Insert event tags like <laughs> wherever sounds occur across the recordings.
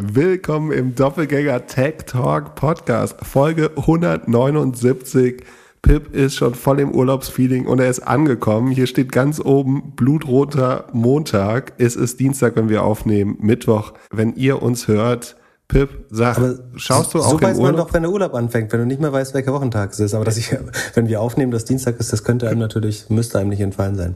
Willkommen im Doppelgänger Tech Talk Podcast, Folge 179. Pip ist schon voll im Urlaubsfeeling und er ist angekommen. Hier steht ganz oben blutroter Montag. Es ist Dienstag, wenn wir aufnehmen, Mittwoch, wenn ihr uns hört. Pip, sag, Aber schaust du so auch weiß im man doch, wenn der Urlaub anfängt, wenn du nicht mehr weißt, welcher Wochentag es ist. Aber dass ich, <laughs> wenn wir aufnehmen, dass Dienstag ist, das könnte einem natürlich, müsste einem nicht entfallen sein.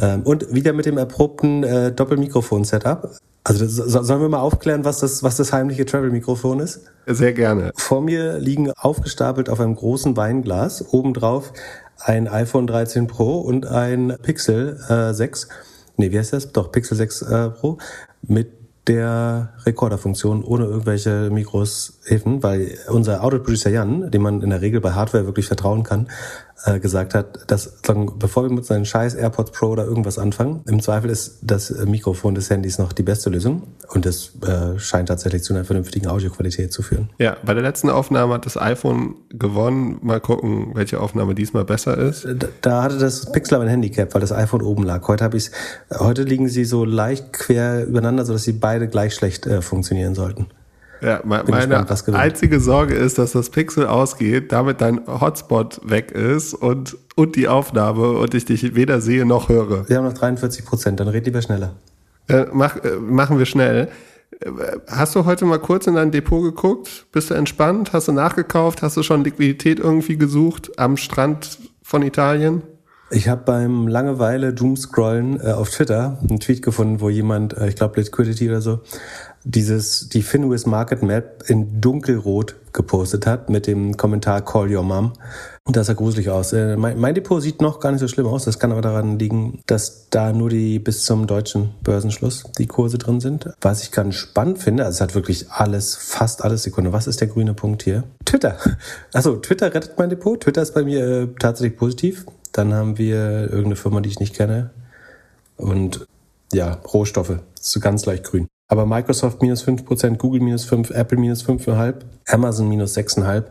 Ähm, und wieder mit dem erprobten äh, Doppelmikrofon-Setup. Also das, so, sollen wir mal aufklären, was das, was das heimliche Travel-Mikrofon ist? Sehr gerne. Vor mir liegen aufgestapelt auf einem großen Weinglas obendrauf ein iPhone 13 Pro und ein Pixel äh, 6. Nee, wie heißt das? Doch, Pixel 6 äh, Pro mit der Rekorderfunktion ohne irgendwelche Mikros Hilfen, weil unser Audio-Producer Jan, dem man in der Regel bei Hardware wirklich vertrauen kann, äh, gesagt hat, dass sagen, bevor wir mit seinen scheiß AirPods Pro oder irgendwas anfangen, im Zweifel ist das äh, Mikrofon des Handys noch die beste Lösung und das äh, scheint tatsächlich zu einer vernünftigen Audioqualität zu führen. Ja, bei der letzten Aufnahme hat das iPhone gewonnen. Mal gucken, welche Aufnahme diesmal besser ist. Da- Da hatte das Pixel aber ein Handicap, weil das iPhone oben lag. Heute habe ich heute liegen sie so leicht quer übereinander, sodass sie beide gleich schlecht äh, funktionieren sollten. Ja, me- Bin meine gespannt, gewinnt. einzige Sorge ist, dass das Pixel ausgeht, damit dein Hotspot weg ist und, und die Aufnahme und ich dich weder sehe noch höre. Wir haben noch 43 Prozent, dann red lieber schneller. Äh, mach, äh, machen wir schnell. Äh, Hast du heute mal kurz in dein Depot geguckt? Bist du entspannt? Hast du nachgekauft? Hast du schon Liquidität irgendwie gesucht am Strand von Italien? Ich habe beim Langeweile Doomscrollen äh, auf Twitter einen Tweet gefunden, wo jemand, äh, ich glaube Liquidity oder so, dieses die Finwis Market Map in dunkelrot gepostet hat mit dem Kommentar Call Your Mom. Und das sah gruselig aus. Äh, mein, mein Depot sieht noch gar nicht so schlimm aus. Das kann aber daran liegen, dass da nur die bis zum deutschen Börsenschluss die Kurse drin sind. Was ich ganz spannend finde, also es hat wirklich alles, fast alles Sekunde. Was ist der grüne Punkt hier? Twitter. <laughs> Also Twitter rettet mein Depot. Twitter ist bei mir äh, tatsächlich positiv. Dann haben wir irgendeine Firma, die ich nicht kenne. Und ja, Rohstoffe. So ganz leicht grün. Aber Microsoft minus 5%, Google minus 5, Apple minus 5,5, Amazon minus 6,5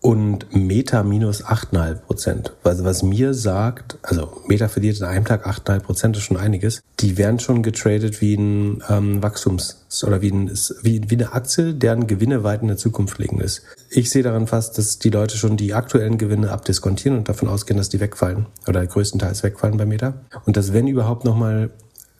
und Meta minus 8,5 Prozent. Also was mir sagt, also Meta verliert in einem Tag 8,5 Prozent, ist schon einiges. Die werden schon getradet wie ein ähm, Wachstums- oder wie, ein, wie, wie eine Aktie, deren Gewinne weit in der Zukunft liegen ist. Ich sehe daran fast, dass die Leute schon die aktuellen Gewinne abdiskontieren und davon ausgehen, dass die wegfallen oder größtenteils wegfallen bei Meta. Und dass wenn überhaupt nochmal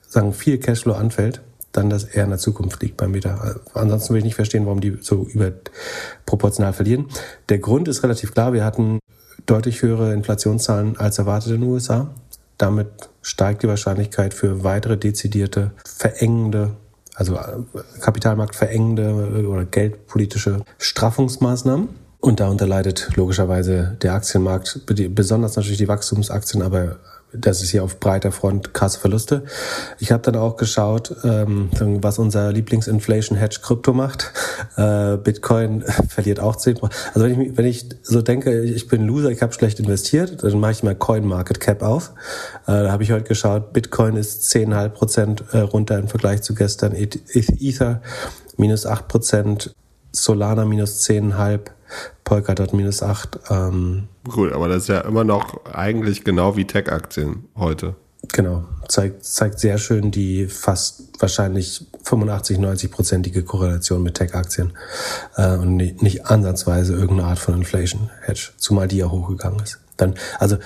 sagen, viel Cashflow anfällt, dann das eher in der Zukunft liegt bei Meta. Ansonsten will ich nicht verstehen, warum die so überproportional verlieren. Der Grund ist relativ klar. Wir hatten deutlich höhere Inflationszahlen als erwartet in den USA. Damit steigt die Wahrscheinlichkeit für weitere dezidierte, verengende, also äh, Kapitalmarkt verengende oder geldpolitische Straffungsmaßnahmen. Und darunter leidet logischerweise der Aktienmarkt, besonders natürlich die Wachstumsaktien, aber das ist hier auf breiter Front krasse Verluste. Ich habe dann auch geschaut, ähm, was unser Lieblings-Inflation-Hedge Krypto macht. Äh, Bitcoin <laughs> verliert auch 10% Also wenn ich, wenn ich so denke, ich bin Loser, ich habe schlecht investiert, dann mache ich mal Coin Market Cap auf. Äh, da habe ich heute geschaut, Bitcoin ist 10,5 Prozent äh, runter im Vergleich zu gestern. Ether minus 8 Prozent, Solana minus 10,5 Polkadot minus 8. Ähm, Gut, aber das ist ja immer noch eigentlich genau wie Tech-Aktien heute. Genau, zeigt, zeigt sehr schön die fast wahrscheinlich 85, 90-prozentige Korrelation mit Tech-Aktien äh, und nicht, nicht ansatzweise irgendeine Art von Inflation-Hedge, zumal die ja hochgegangen ist. Dann, also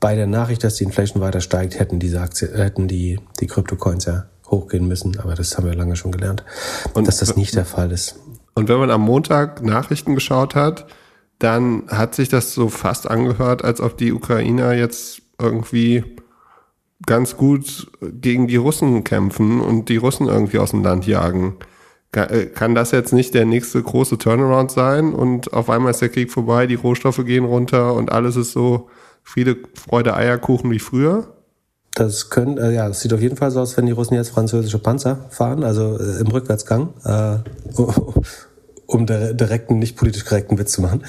bei der Nachricht, dass die Inflation weiter steigt, hätten diese Aktien, hätten die, die Krypto-Coins ja hochgehen müssen, aber das haben wir lange schon gelernt, Und- dass das nicht der Fall ist. Und wenn man am Montag Nachrichten geschaut hat, dann hat sich das so fast angehört, als ob die Ukrainer jetzt irgendwie ganz gut gegen die Russen kämpfen und die Russen irgendwie aus dem Land jagen. Äh, Kann das jetzt nicht der nächste große Turnaround sein und auf einmal ist der Krieg vorbei, die Rohstoffe gehen runter und alles ist so Friede, Freude, Eierkuchen wie früher? Das können, äh, ja, das sieht auf jeden Fall so aus, wenn die Russen jetzt französische Panzer fahren, also äh, im Rückwärtsgang, äh, <laughs> um der, direkten, nicht politisch korrekten Witz zu machen.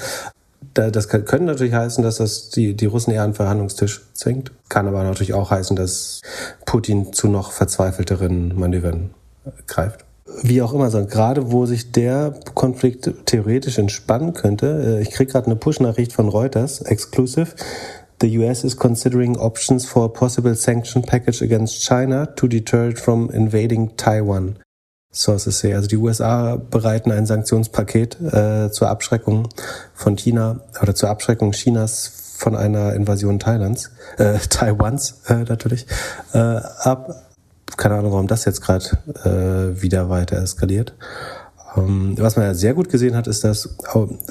Da, das kann, können natürlich heißen, dass das die, die Russen eher an den Verhandlungstisch zwingt. Kann aber natürlich auch heißen, dass Putin zu noch verzweifelteren Manövern äh, greift. Wie auch immer, so, gerade wo sich der Konflikt theoretisch entspannen könnte, äh, ich krieg gerade eine Push-Nachricht von Reuters, exclusive, The US is considering options for a possible sanction package against China to deter it from invading Taiwan. Sources say. Also die USA bereiten ein Sanktionspaket äh, zur Abschreckung von China oder zur Abschreckung Chinas von einer Invasion Thailands, äh, Taiwans äh, natürlich, äh, ab. Keine Ahnung, warum das jetzt gerade äh, wieder weiter eskaliert. Ähm, was man ja sehr gut gesehen hat, ist, dass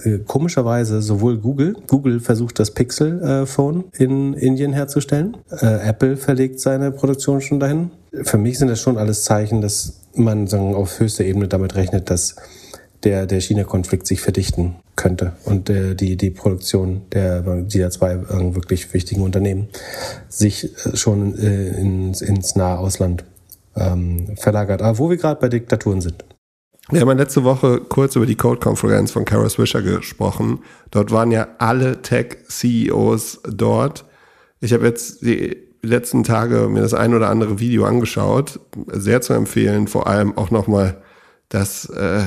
äh, komischerweise sowohl Google, Google versucht das Pixel-Phone äh, in Indien herzustellen, äh, Apple verlegt seine Produktion schon dahin. Für mich sind das schon alles Zeichen, dass man sagen, auf höchster Ebene damit rechnet, dass der, der China-Konflikt sich verdichten könnte und äh, die, die Produktion der, dieser zwei äh, wirklich wichtigen Unternehmen sich schon äh, ins, ins nahe Ausland ähm, verlagert. Aber wo wir gerade bei Diktaturen sind. Wir haben letzte Woche kurz über die Code-Konferenz von Kara Swisher gesprochen. Dort waren ja alle Tech-CEOs dort. Ich habe jetzt die letzten Tage mir das ein oder andere Video angeschaut. Sehr zu empfehlen, vor allem auch nochmal das, äh,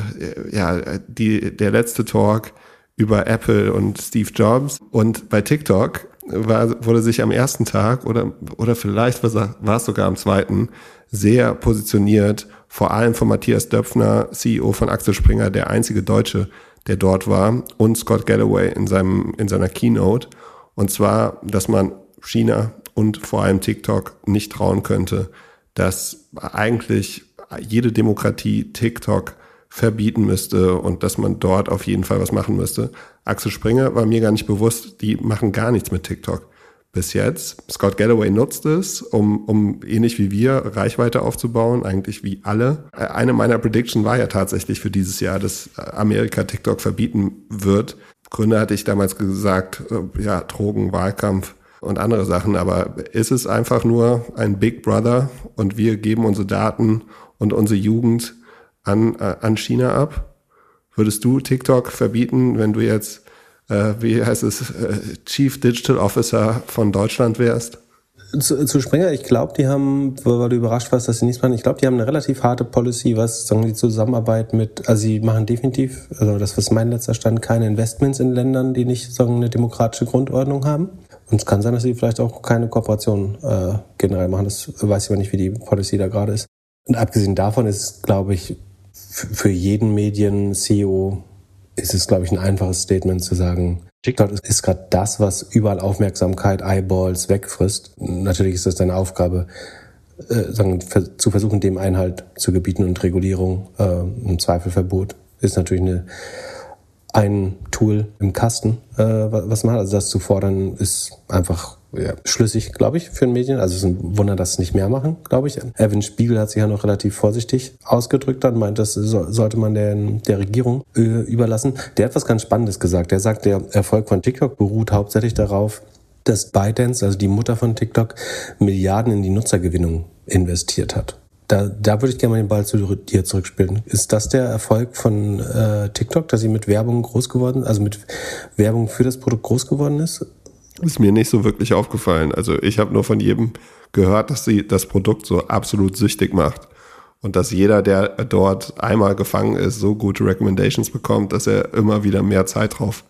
ja, die, der letzte Talk über Apple und Steve Jobs. Und bei TikTok war, wurde sich am ersten Tag oder, oder vielleicht war es sogar am zweiten sehr positioniert vor allem von Matthias Döpfner, CEO von Axel Springer, der einzige Deutsche, der dort war, und Scott Galloway in, seinem, in seiner Keynote. Und zwar, dass man China und vor allem TikTok nicht trauen könnte, dass eigentlich jede Demokratie TikTok verbieten müsste und dass man dort auf jeden Fall was machen müsste. Axel Springer war mir gar nicht bewusst, die machen gar nichts mit TikTok bis jetzt. Scott Galloway nutzt es, um, um ähnlich wie wir Reichweite aufzubauen, eigentlich wie alle. Äh, eine meiner Predictions war ja tatsächlich für dieses Jahr, dass Amerika TikTok verbieten wird. Gründe hatte ich damals gesagt, äh, ja, Drogen, Wahlkampf und andere Sachen, aber ist es einfach nur ein Big Brother und wir geben unsere Daten und unsere Jugend an, äh, an China ab? Würdest du TikTok verbieten, wenn du jetzt äh, wie heißt es, äh, Chief Digital Officer von Deutschland wärst? Zu, zu Springer, ich glaube, die haben, weil du überrascht warst, dass sie nichts machen, ich glaube, die haben eine relativ harte Policy, was sagen die Zusammenarbeit mit, also sie machen definitiv, also das ist mein letzter Stand, keine Investments in Ländern, die nicht sagen eine demokratische Grundordnung haben. Und es kann sein, dass sie vielleicht auch keine Kooperation äh, generell machen. Das weiß ich aber nicht, wie die Policy da gerade ist. Und abgesehen davon ist, glaube ich, für jeden Medien-CEO ist es, glaube ich, ein einfaches Statement zu sagen, TikTok ist gerade das, was überall Aufmerksamkeit, Eyeballs wegfrisst. Natürlich ist das deine Aufgabe, äh, sagen, zu versuchen, dem Einhalt zu gebieten und Regulierung, äh, im Zweifelverbot ist natürlich eine, ein Tool im Kasten, äh, was man hat. Also das zu fordern, ist einfach ja, schlüssig, glaube ich, für den Medien. Also es ist ein Wunder, dass sie nicht mehr machen, glaube ich. Evan Spiegel hat sich ja noch relativ vorsichtig ausgedrückt und meint, das so, sollte man der, der Regierung äh, überlassen. Der hat was ganz Spannendes gesagt. Der sagt, der Erfolg von TikTok beruht hauptsächlich darauf, dass ByteDance, also die Mutter von TikTok, Milliarden in die Nutzergewinnung investiert hat. Da, da würde ich gerne mal den Ball zu dir zurückspielen. Ist das der Erfolg von äh, TikTok, dass sie mit Werbung groß geworden, also mit Werbung für das Produkt groß geworden ist? Ist mir nicht so wirklich aufgefallen. Also ich habe nur von jedem gehört, dass sie das Produkt so absolut süchtig macht. Und dass jeder, der dort einmal gefangen ist, so gute Recommendations bekommt, dass er immer wieder mehr Zeit drauf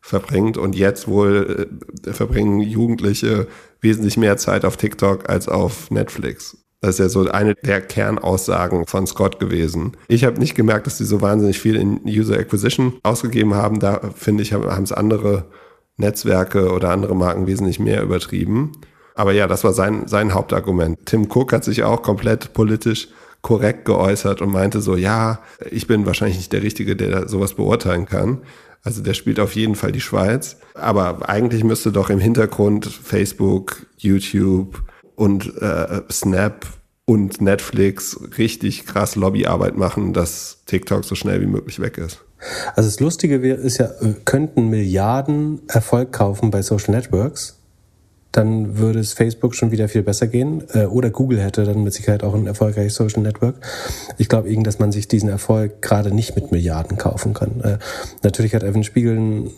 verbringt. Und jetzt wohl äh, verbringen Jugendliche wesentlich mehr Zeit auf TikTok als auf Netflix. Das ist ja so eine der Kernaussagen von Scott gewesen. Ich habe nicht gemerkt, dass die so wahnsinnig viel in User Acquisition ausgegeben haben. Da finde ich, haben es andere Netzwerke oder andere Marken wesentlich mehr übertrieben. Aber ja, das war sein, sein Hauptargument. Tim Cook hat sich auch komplett politisch korrekt geäußert und meinte so, ja, ich bin wahrscheinlich nicht der Richtige, der sowas beurteilen kann. Also der spielt auf jeden Fall die Schweiz. Aber eigentlich müsste doch im Hintergrund Facebook, YouTube und äh, Snap und Netflix richtig krass Lobbyarbeit machen, dass TikTok so schnell wie möglich weg ist. Also das Lustige wäre, ist ja, könnten Milliarden Erfolg kaufen bei Social Networks, dann würde es Facebook schon wieder viel besser gehen. Äh, oder Google hätte dann mit Sicherheit auch ein erfolgreiches Social Network. Ich glaube eben, dass man sich diesen Erfolg gerade nicht mit Milliarden kaufen kann. Äh, natürlich hat Evan Spiegel ein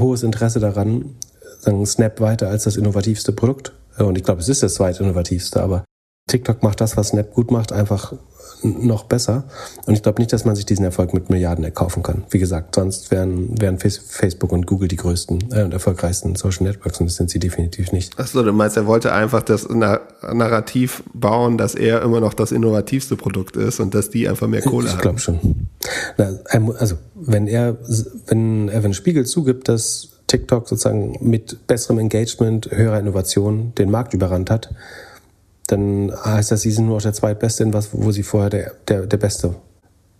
hohes Interesse daran, sagen Snap weiter als das innovativste Produkt. Äh, und ich glaube, es ist das zweitinnovativste, aber TikTok macht das, was Snap gut macht, einfach noch besser. Und ich glaube nicht, dass man sich diesen Erfolg mit Milliarden erkaufen kann. Wie gesagt, sonst wären, wären Facebook und Google die größten äh, und erfolgreichsten Social Networks und das sind sie definitiv nicht. Achso, du meinst, er wollte einfach das Narrativ bauen, dass er immer noch das innovativste Produkt ist und dass die einfach mehr Kohle haben. Ich glaube schon. Na, also, wenn er, wenn Evan Spiegel zugibt, dass TikTok sozusagen mit besserem Engagement, höherer Innovation den Markt überrannt hat, dann heißt das, sie sind nur noch der zweitbeste in was, wo sie vorher der, der, der Beste.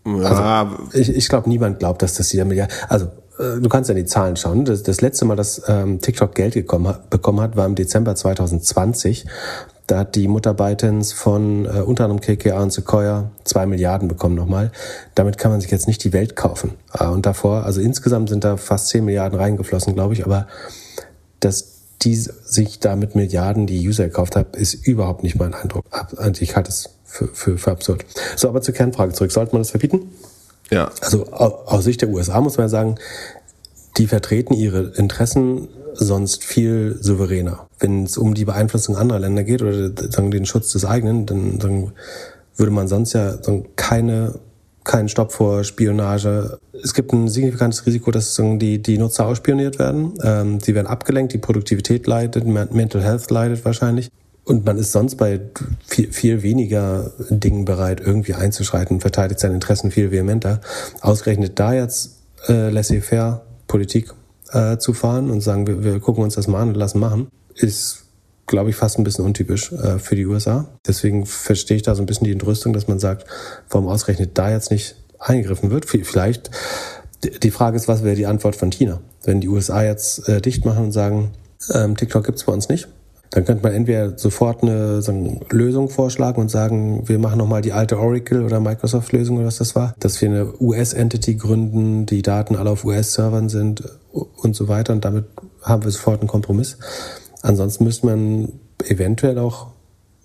Also, ich, ich glaube, niemand glaubt, dass das hier Milliarden. Also äh, du kannst ja die Zahlen schauen. Das, das letzte Mal, dass ähm, TikTok Geld gekommen, bekommen hat, war im Dezember 2020. Da hat die Mutter ByteDance von äh, unter anderem KKA und Sequoia zwei Milliarden bekommen nochmal. Damit kann man sich jetzt nicht die Welt kaufen. Äh, und davor, also insgesamt sind da fast zehn Milliarden reingeflossen, glaube ich. Aber das die sich da mit Milliarden die User gekauft hat, ist überhaupt nicht mein Eindruck. Also ich halte es für, für, für absurd. So, aber zur Kernfrage zurück. Sollte man das verbieten? Ja. Also aus Sicht der USA muss man sagen, die vertreten ihre Interessen sonst viel souveräner. Wenn es um die Beeinflussung anderer Länder geht oder sagen, den Schutz des eigenen, dann, dann würde man sonst ja keine keinen Stopp vor Spionage. Es gibt ein signifikantes Risiko, dass die, die Nutzer ausspioniert werden. Ähm, sie werden abgelenkt, die Produktivität leidet, Mental Health leidet wahrscheinlich. Und man ist sonst bei viel, viel weniger Dingen bereit, irgendwie einzuschreiten, verteidigt seine Interessen viel vehementer. Ausgerechnet da jetzt äh, laissez-faire Politik äh, zu fahren und sagen, wir, wir gucken uns das mal an und lassen machen, ist glaube ich, fast ein bisschen untypisch äh, für die USA. Deswegen verstehe ich da so ein bisschen die Entrüstung, dass man sagt, warum ausgerechnet da jetzt nicht eingegriffen wird. Vielleicht, die Frage ist, was wäre die Antwort von China? Wenn die USA jetzt äh, dicht machen und sagen, ähm, TikTok gibt's bei uns nicht, dann könnte man entweder sofort eine so eine Lösung vorschlagen und sagen, wir machen nochmal die alte Oracle oder Microsoft-Lösung oder was das war, dass wir eine US-Entity gründen, die Daten alle auf US-Servern sind und so weiter und damit haben wir sofort einen Kompromiss. Ansonsten müsste man eventuell auch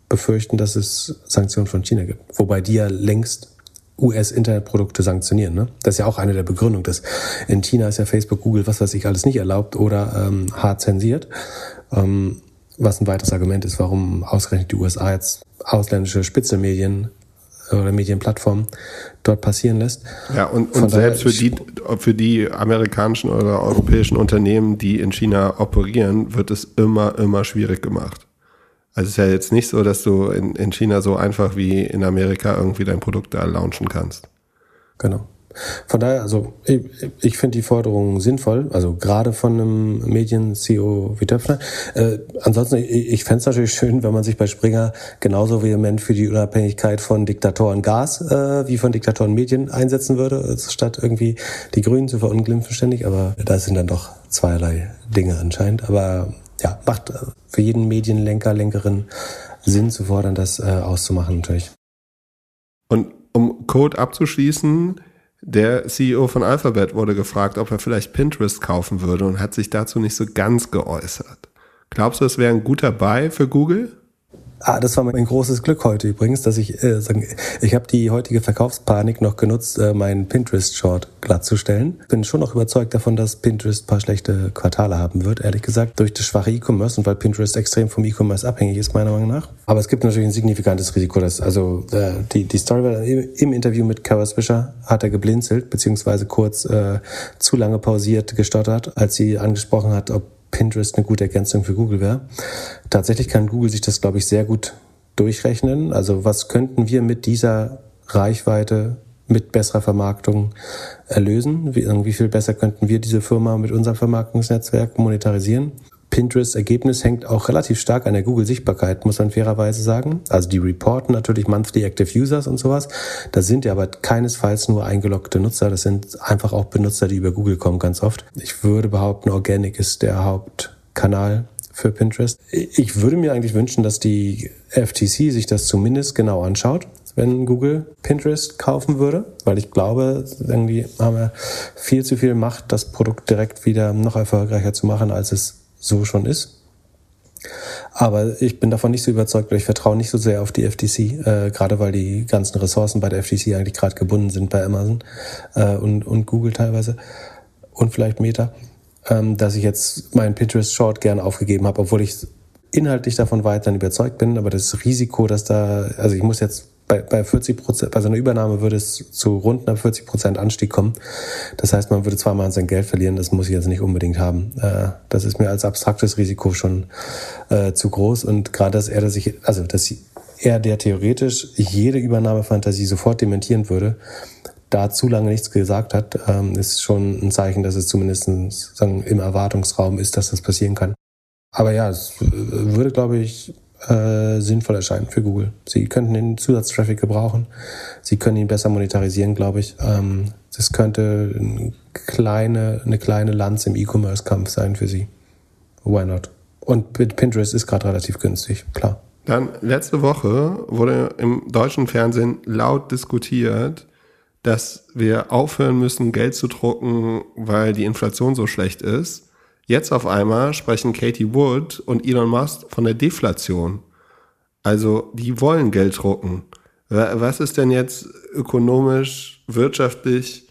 befürchten, dass es Sanktionen von China gibt. Wobei die ja längst US-Internetprodukte sanktionieren. Ne? Das ist ja auch eine der Begründungen, dass in China ist ja Facebook, Google, was weiß ich, alles nicht erlaubt oder ähm, hart zensiert. Ähm, was ein weiteres Argument ist, warum ausgerechnet die USA jetzt ausländische Spitzelmedien oder Medienplattformen dort passieren lässt. Ja, und, und selbst für die, für die amerikanischen oder europäischen Unternehmen, die in China operieren, wird es immer, immer schwierig gemacht. Also es ist ja jetzt nicht so, dass du in, in China so einfach wie in Amerika irgendwie dein Produkt da launchen kannst. Genau. Von daher, also ich, ich finde die Forderung sinnvoll, also gerade von einem Medien-CEO wie Töpfner. Äh, ansonsten, ich, ich fände es natürlich schön, wenn man sich bei Springer genauso vehement für die Unabhängigkeit von Diktatoren Gas äh, wie von Diktatoren Medien einsetzen würde, statt irgendwie die Grünen zu verunglimpfen ständig. Aber das sind dann doch zweierlei Dinge anscheinend. Aber ja, macht äh, für jeden Medienlenker, Lenkerin Sinn zu fordern, das äh, auszumachen natürlich. Und um Code abzuschließen, der CEO von Alphabet wurde gefragt, ob er vielleicht Pinterest kaufen würde und hat sich dazu nicht so ganz geäußert. Glaubst du, es wäre ein guter Buy für Google? Ah, das war mein großes Glück heute übrigens, dass ich äh, sagen, ich habe die heutige Verkaufspanik noch genutzt, äh, meinen Pinterest-Short glattzustellen. Bin schon noch überzeugt davon, dass Pinterest paar schlechte Quartale haben wird, ehrlich gesagt, durch das schwache E-Commerce und weil Pinterest extrem vom E-Commerce abhängig ist, meiner Meinung nach. Aber es gibt natürlich ein signifikantes Risiko, dass also äh, die, die Story war im Interview mit Kara Swisher hat er geblinzelt, beziehungsweise kurz äh, zu lange pausiert, gestottert, als sie angesprochen hat, ob Pinterest eine gute Ergänzung für Google wäre. Tatsächlich kann Google sich das, glaube ich, sehr gut durchrechnen. Also was könnten wir mit dieser Reichweite, mit besserer Vermarktung erlösen? Wie, wie viel besser könnten wir diese Firma mit unserem Vermarktungsnetzwerk monetarisieren? Pinterest-Ergebnis hängt auch relativ stark an der Google-Sichtbarkeit, muss man fairerweise sagen. Also die reporten natürlich Monthly Active Users und sowas. Das sind ja aber keinesfalls nur eingeloggte Nutzer. Das sind einfach auch Benutzer, die über Google kommen ganz oft. Ich würde behaupten, Organic ist der Hauptkanal für Pinterest. Ich würde mir eigentlich wünschen, dass die FTC sich das zumindest genau anschaut, wenn Google Pinterest kaufen würde, weil ich glaube, irgendwie haben wir viel zu viel Macht, das Produkt direkt wieder noch erfolgreicher zu machen, als es so schon ist. Aber ich bin davon nicht so überzeugt, weil ich vertraue nicht so sehr auf die FTC, äh, gerade weil die ganzen Ressourcen bei der FTC eigentlich gerade gebunden sind bei Amazon äh, und, und Google teilweise und vielleicht Meta, ähm, dass ich jetzt meinen Pinterest Short gerne aufgegeben habe, obwohl ich inhaltlich davon weiterhin überzeugt bin, aber das Risiko, dass da, also ich muss jetzt bei, bei 40 Prozent, bei so einer Übernahme würde es zu rund einer 40 Prozent Anstieg kommen. Das heißt, man würde zweimal sein Geld verlieren. Das muss ich jetzt nicht unbedingt haben. Äh, das ist mir als abstraktes Risiko schon äh, zu groß. Und gerade, dass er dass ich, also, dass er, der theoretisch jede Übernahmefantasie sofort dementieren würde, da zu lange nichts gesagt hat, ähm, ist schon ein Zeichen, dass es zumindest im Erwartungsraum ist, dass das passieren kann. Aber ja, es äh, würde, glaube ich, äh, sinnvoll erscheinen für Google. Sie könnten den Zusatztraffic gebrauchen. Sie können ihn besser monetarisieren, glaube ich. Ähm, das könnte eine kleine, eine kleine Lanze im E-Commerce-Kampf sein für Sie. Why not? Und Pinterest ist gerade relativ günstig, klar. Dann letzte Woche wurde im deutschen Fernsehen laut diskutiert, dass wir aufhören müssen, Geld zu drucken, weil die Inflation so schlecht ist. Jetzt auf einmal sprechen Katie Wood und Elon Musk von der Deflation. Also die wollen Geld drucken. Was ist denn jetzt ökonomisch, wirtschaftlich,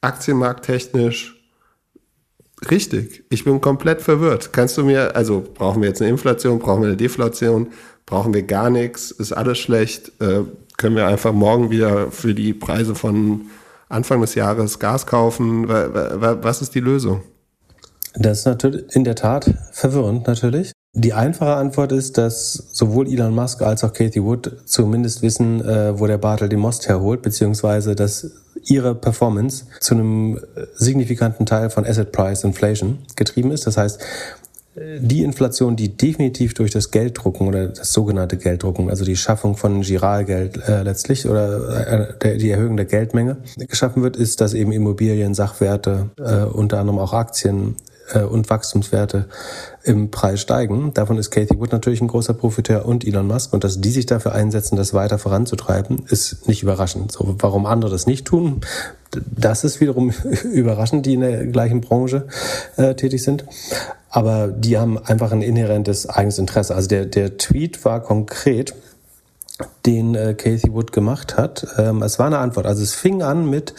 aktienmarkttechnisch richtig? Ich bin komplett verwirrt. Kannst du mir, also brauchen wir jetzt eine Inflation, brauchen wir eine Deflation, brauchen wir gar nichts, ist alles schlecht, äh, können wir einfach morgen wieder für die Preise von Anfang des Jahres Gas kaufen? Was ist die Lösung? Das ist natürlich in der Tat verwirrend natürlich. Die einfache Antwort ist, dass sowohl Elon Musk als auch Katie Wood zumindest wissen, äh, wo der Bartel den Most herholt, beziehungsweise dass ihre Performance zu einem signifikanten Teil von Asset Price Inflation getrieben ist. Das heißt, die Inflation, die definitiv durch das Gelddrucken oder das sogenannte Gelddrucken, also die Schaffung von Giralgeld äh, letztlich oder äh, der, die Erhöhung der Geldmenge geschaffen wird, ist, dass eben Immobilien, Sachwerte, äh, unter anderem auch Aktien äh, und Wachstumswerte im Preis steigen. Davon ist Cathy Wood natürlich ein großer Profiteur und Elon Musk. Und dass die sich dafür einsetzen, das weiter voranzutreiben, ist nicht überraschend. So, warum andere das nicht tun, das ist wiederum <laughs> überraschend, die in der gleichen Branche äh, tätig sind. Aber die haben einfach ein inhärentes eigenes Interesse. Also der, der Tweet war konkret, den äh, Casey Wood gemacht hat. Ähm, es war eine Antwort. Also es fing an mit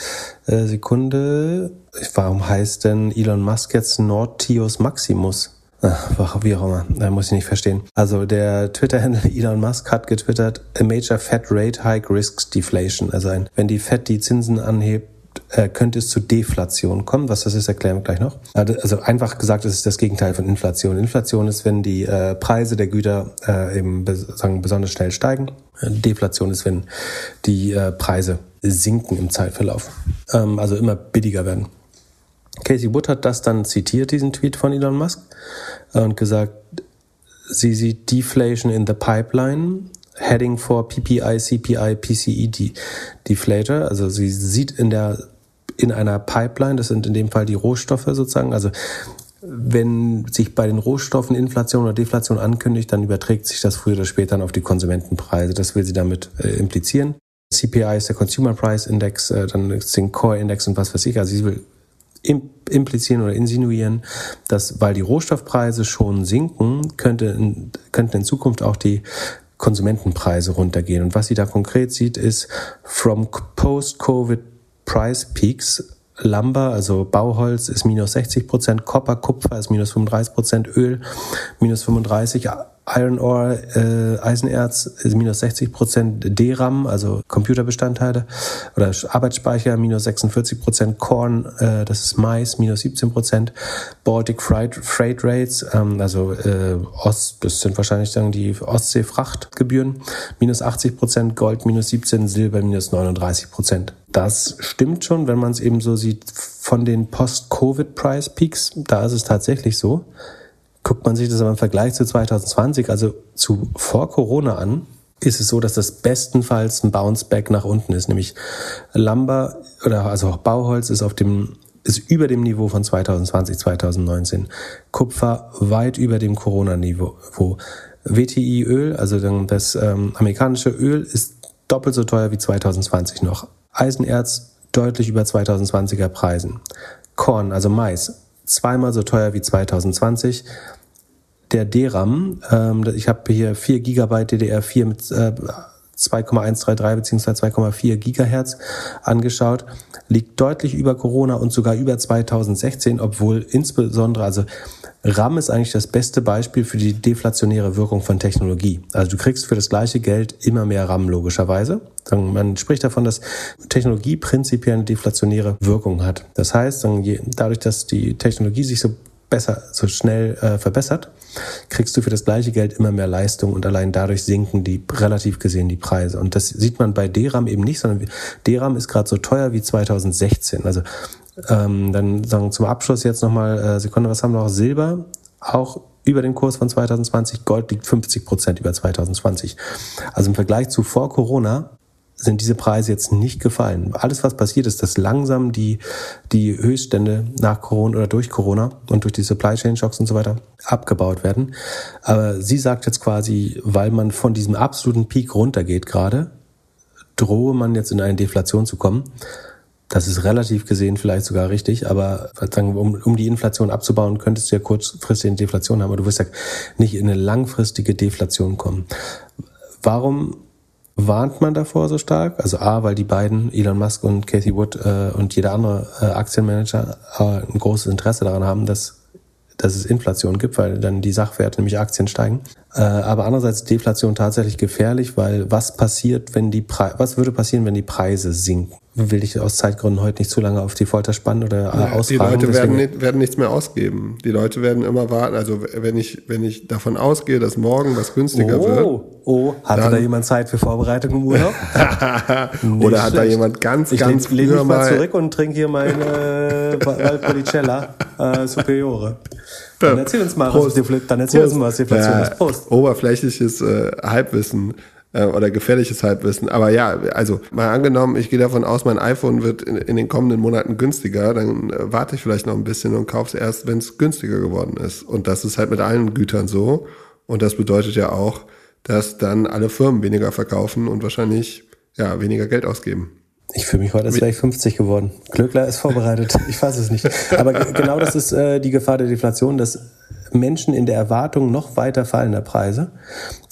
äh, Sekunde. Warum heißt denn Elon Musk jetzt Nortius Maximus? Ach, wie auch immer, da muss ich nicht verstehen. Also der Twitter-Handle <laughs> Elon Musk hat getwittert, a major Fed rate hike risks deflation. Also ein, wenn die Fed die Zinsen anhebt, äh, könnte es zu Deflation kommen. Was das ist, erklären wir gleich noch. Also einfach gesagt, es ist das Gegenteil von Inflation. Inflation ist, wenn die äh, Preise der Güter äh, eben sagen, besonders schnell steigen. Deflation ist, wenn die äh, Preise sinken im Zeitverlauf. Ähm, also immer billiger werden. Casey Wood hat das dann zitiert, diesen Tweet von Elon Musk, und gesagt, sie sieht Deflation in the pipeline heading for PPI, CPI, PCE Deflator. Also sie sieht in der in einer Pipeline, das sind in dem Fall die Rohstoffe sozusagen, also wenn sich bei den Rohstoffen Inflation oder Deflation ankündigt, dann überträgt sich das früher oder später dann auf die Konsumentenpreise. Das will sie damit äh, implizieren. CPI ist der Consumer Price Index, äh, dann ist den Core Index und was weiß ich. Also sie will implizieren oder insinuieren, dass weil die Rohstoffpreise schon sinken, könnte in, könnten in Zukunft auch die Konsumentenpreise runtergehen. Und was sie da konkret sieht, ist from post-Covid price peaks Lumber, also Bauholz, ist minus 60 Prozent, Copper, Kupfer ist minus 35 Prozent, Öl minus 35, Iron Ore, äh, Eisenerz ist minus 60 Prozent, DRAM, also Computerbestandteile oder Arbeitsspeicher minus 46 Prozent, Corn, äh, das ist Mais, minus 17 Prozent, Baltic Freight, Freight Rates, ähm, also äh, Ost, das sind wahrscheinlich dann die Ostsee-Frachtgebühren, minus 80 Prozent, Gold minus 17, Silber minus 39 Prozent. Das stimmt schon, wenn man es eben so sieht von den Post-Covid-Price-Peaks, da ist es tatsächlich so. Guckt man sich das aber im Vergleich zu 2020, also zu vor Corona an, ist es so, dass das bestenfalls ein Bounce-Back nach unten ist, nämlich Lumber oder also auch Bauholz ist auf dem ist über dem Niveau von 2020, 2019. Kupfer weit über dem Corona-Niveau. WTI-Öl, also das ähm, amerikanische Öl, ist doppelt so teuer wie 2020 noch. Eisenerz deutlich über 2020er Preisen. Korn, also Mais, zweimal so teuer wie 2020 der DRAM, ähm, ich habe hier 4 GB DDR4 mit äh, 2,133 bzw. 2,4 Gigahertz angeschaut, liegt deutlich über Corona und sogar über 2016, obwohl insbesondere, also RAM ist eigentlich das beste Beispiel für die deflationäre Wirkung von Technologie. Also du kriegst für das gleiche Geld immer mehr RAM logischerweise. Man spricht davon, dass Technologie prinzipiell eine deflationäre Wirkung hat. Das heißt, dadurch, dass die Technologie sich so besser, so schnell äh, verbessert, kriegst du für das gleiche Geld immer mehr Leistung und allein dadurch sinken die relativ gesehen die Preise. Und das sieht man bei DRAM eben nicht, sondern DRAM ist gerade so teuer wie 2016. Also ähm, dann sagen zum Abschluss jetzt nochmal, äh, Sekunde, was haben wir noch? Silber, auch über den Kurs von 2020, Gold liegt 50 Prozent über 2020. Also im Vergleich zu vor Corona sind diese Preise jetzt nicht gefallen. Alles, was passiert ist, dass langsam die, die Höchststände nach Corona oder durch Corona und durch die Supply Chain Shocks und so weiter abgebaut werden. Aber sie sagt jetzt quasi, weil man von diesem absoluten Peak runtergeht gerade, drohe man jetzt in eine Deflation zu kommen. Das ist relativ gesehen vielleicht sogar richtig, aber um, um die Inflation abzubauen, könntest du ja kurzfristig eine Deflation haben, aber du wirst ja nicht in eine langfristige Deflation kommen. Warum warnt man davor so stark? Also A, weil die beiden, Elon Musk und Cathy Wood äh, und jeder andere äh, Aktienmanager äh, ein großes Interesse daran haben, dass, dass es Inflation gibt, weil dann die Sachwerte, nämlich Aktien, steigen. Äh, aber andererseits Deflation tatsächlich gefährlich, weil was passiert, wenn die Pre was würde passieren, wenn die Preise sinken? Will ich aus Zeitgründen heute nicht zu lange auf die Folter spannen oder äh, ja, ausfragen. Die Leute werden, nicht, werden nichts mehr ausgeben. Die Leute werden immer warten. Also wenn ich, wenn ich davon ausgehe, dass morgen was günstiger oh, wird. Oh, hatte dann, da jemand Zeit für Vorbereitung im Urlaub? <laughs> oder hat da jemand ganz, ich ganz früher mich mal zurück und trinke hier meine Valpolicella <laughs> äh, Superiore. Dann erzähl uns mal, Prost. was, dann erzähl Prost. uns mal, was Deflation ist. Prost. Oberflächliches äh, Halbwissen äh, oder gefährliches Halbwissen. Aber ja, also mal angenommen, ich gehe davon aus, mein iPhone wird in, in den kommenden Monaten günstiger, dann äh, warte ich vielleicht noch ein bisschen und kaufe es erst, wenn es günstiger geworden ist. Und das ist halt mit allen Gütern so. Und das bedeutet ja auch, dass dann alle Firmen weniger verkaufen und wahrscheinlich ja weniger Geld ausgeben. Ich fühle mich heute, als wäre ich 50 geworden. Glückler ist vorbereitet. <laughs> Ich weiß es nicht. Aber genau das ist äh, die Gefahr der Deflation, dass Menschen in der Erwartung noch weiter fallender Preise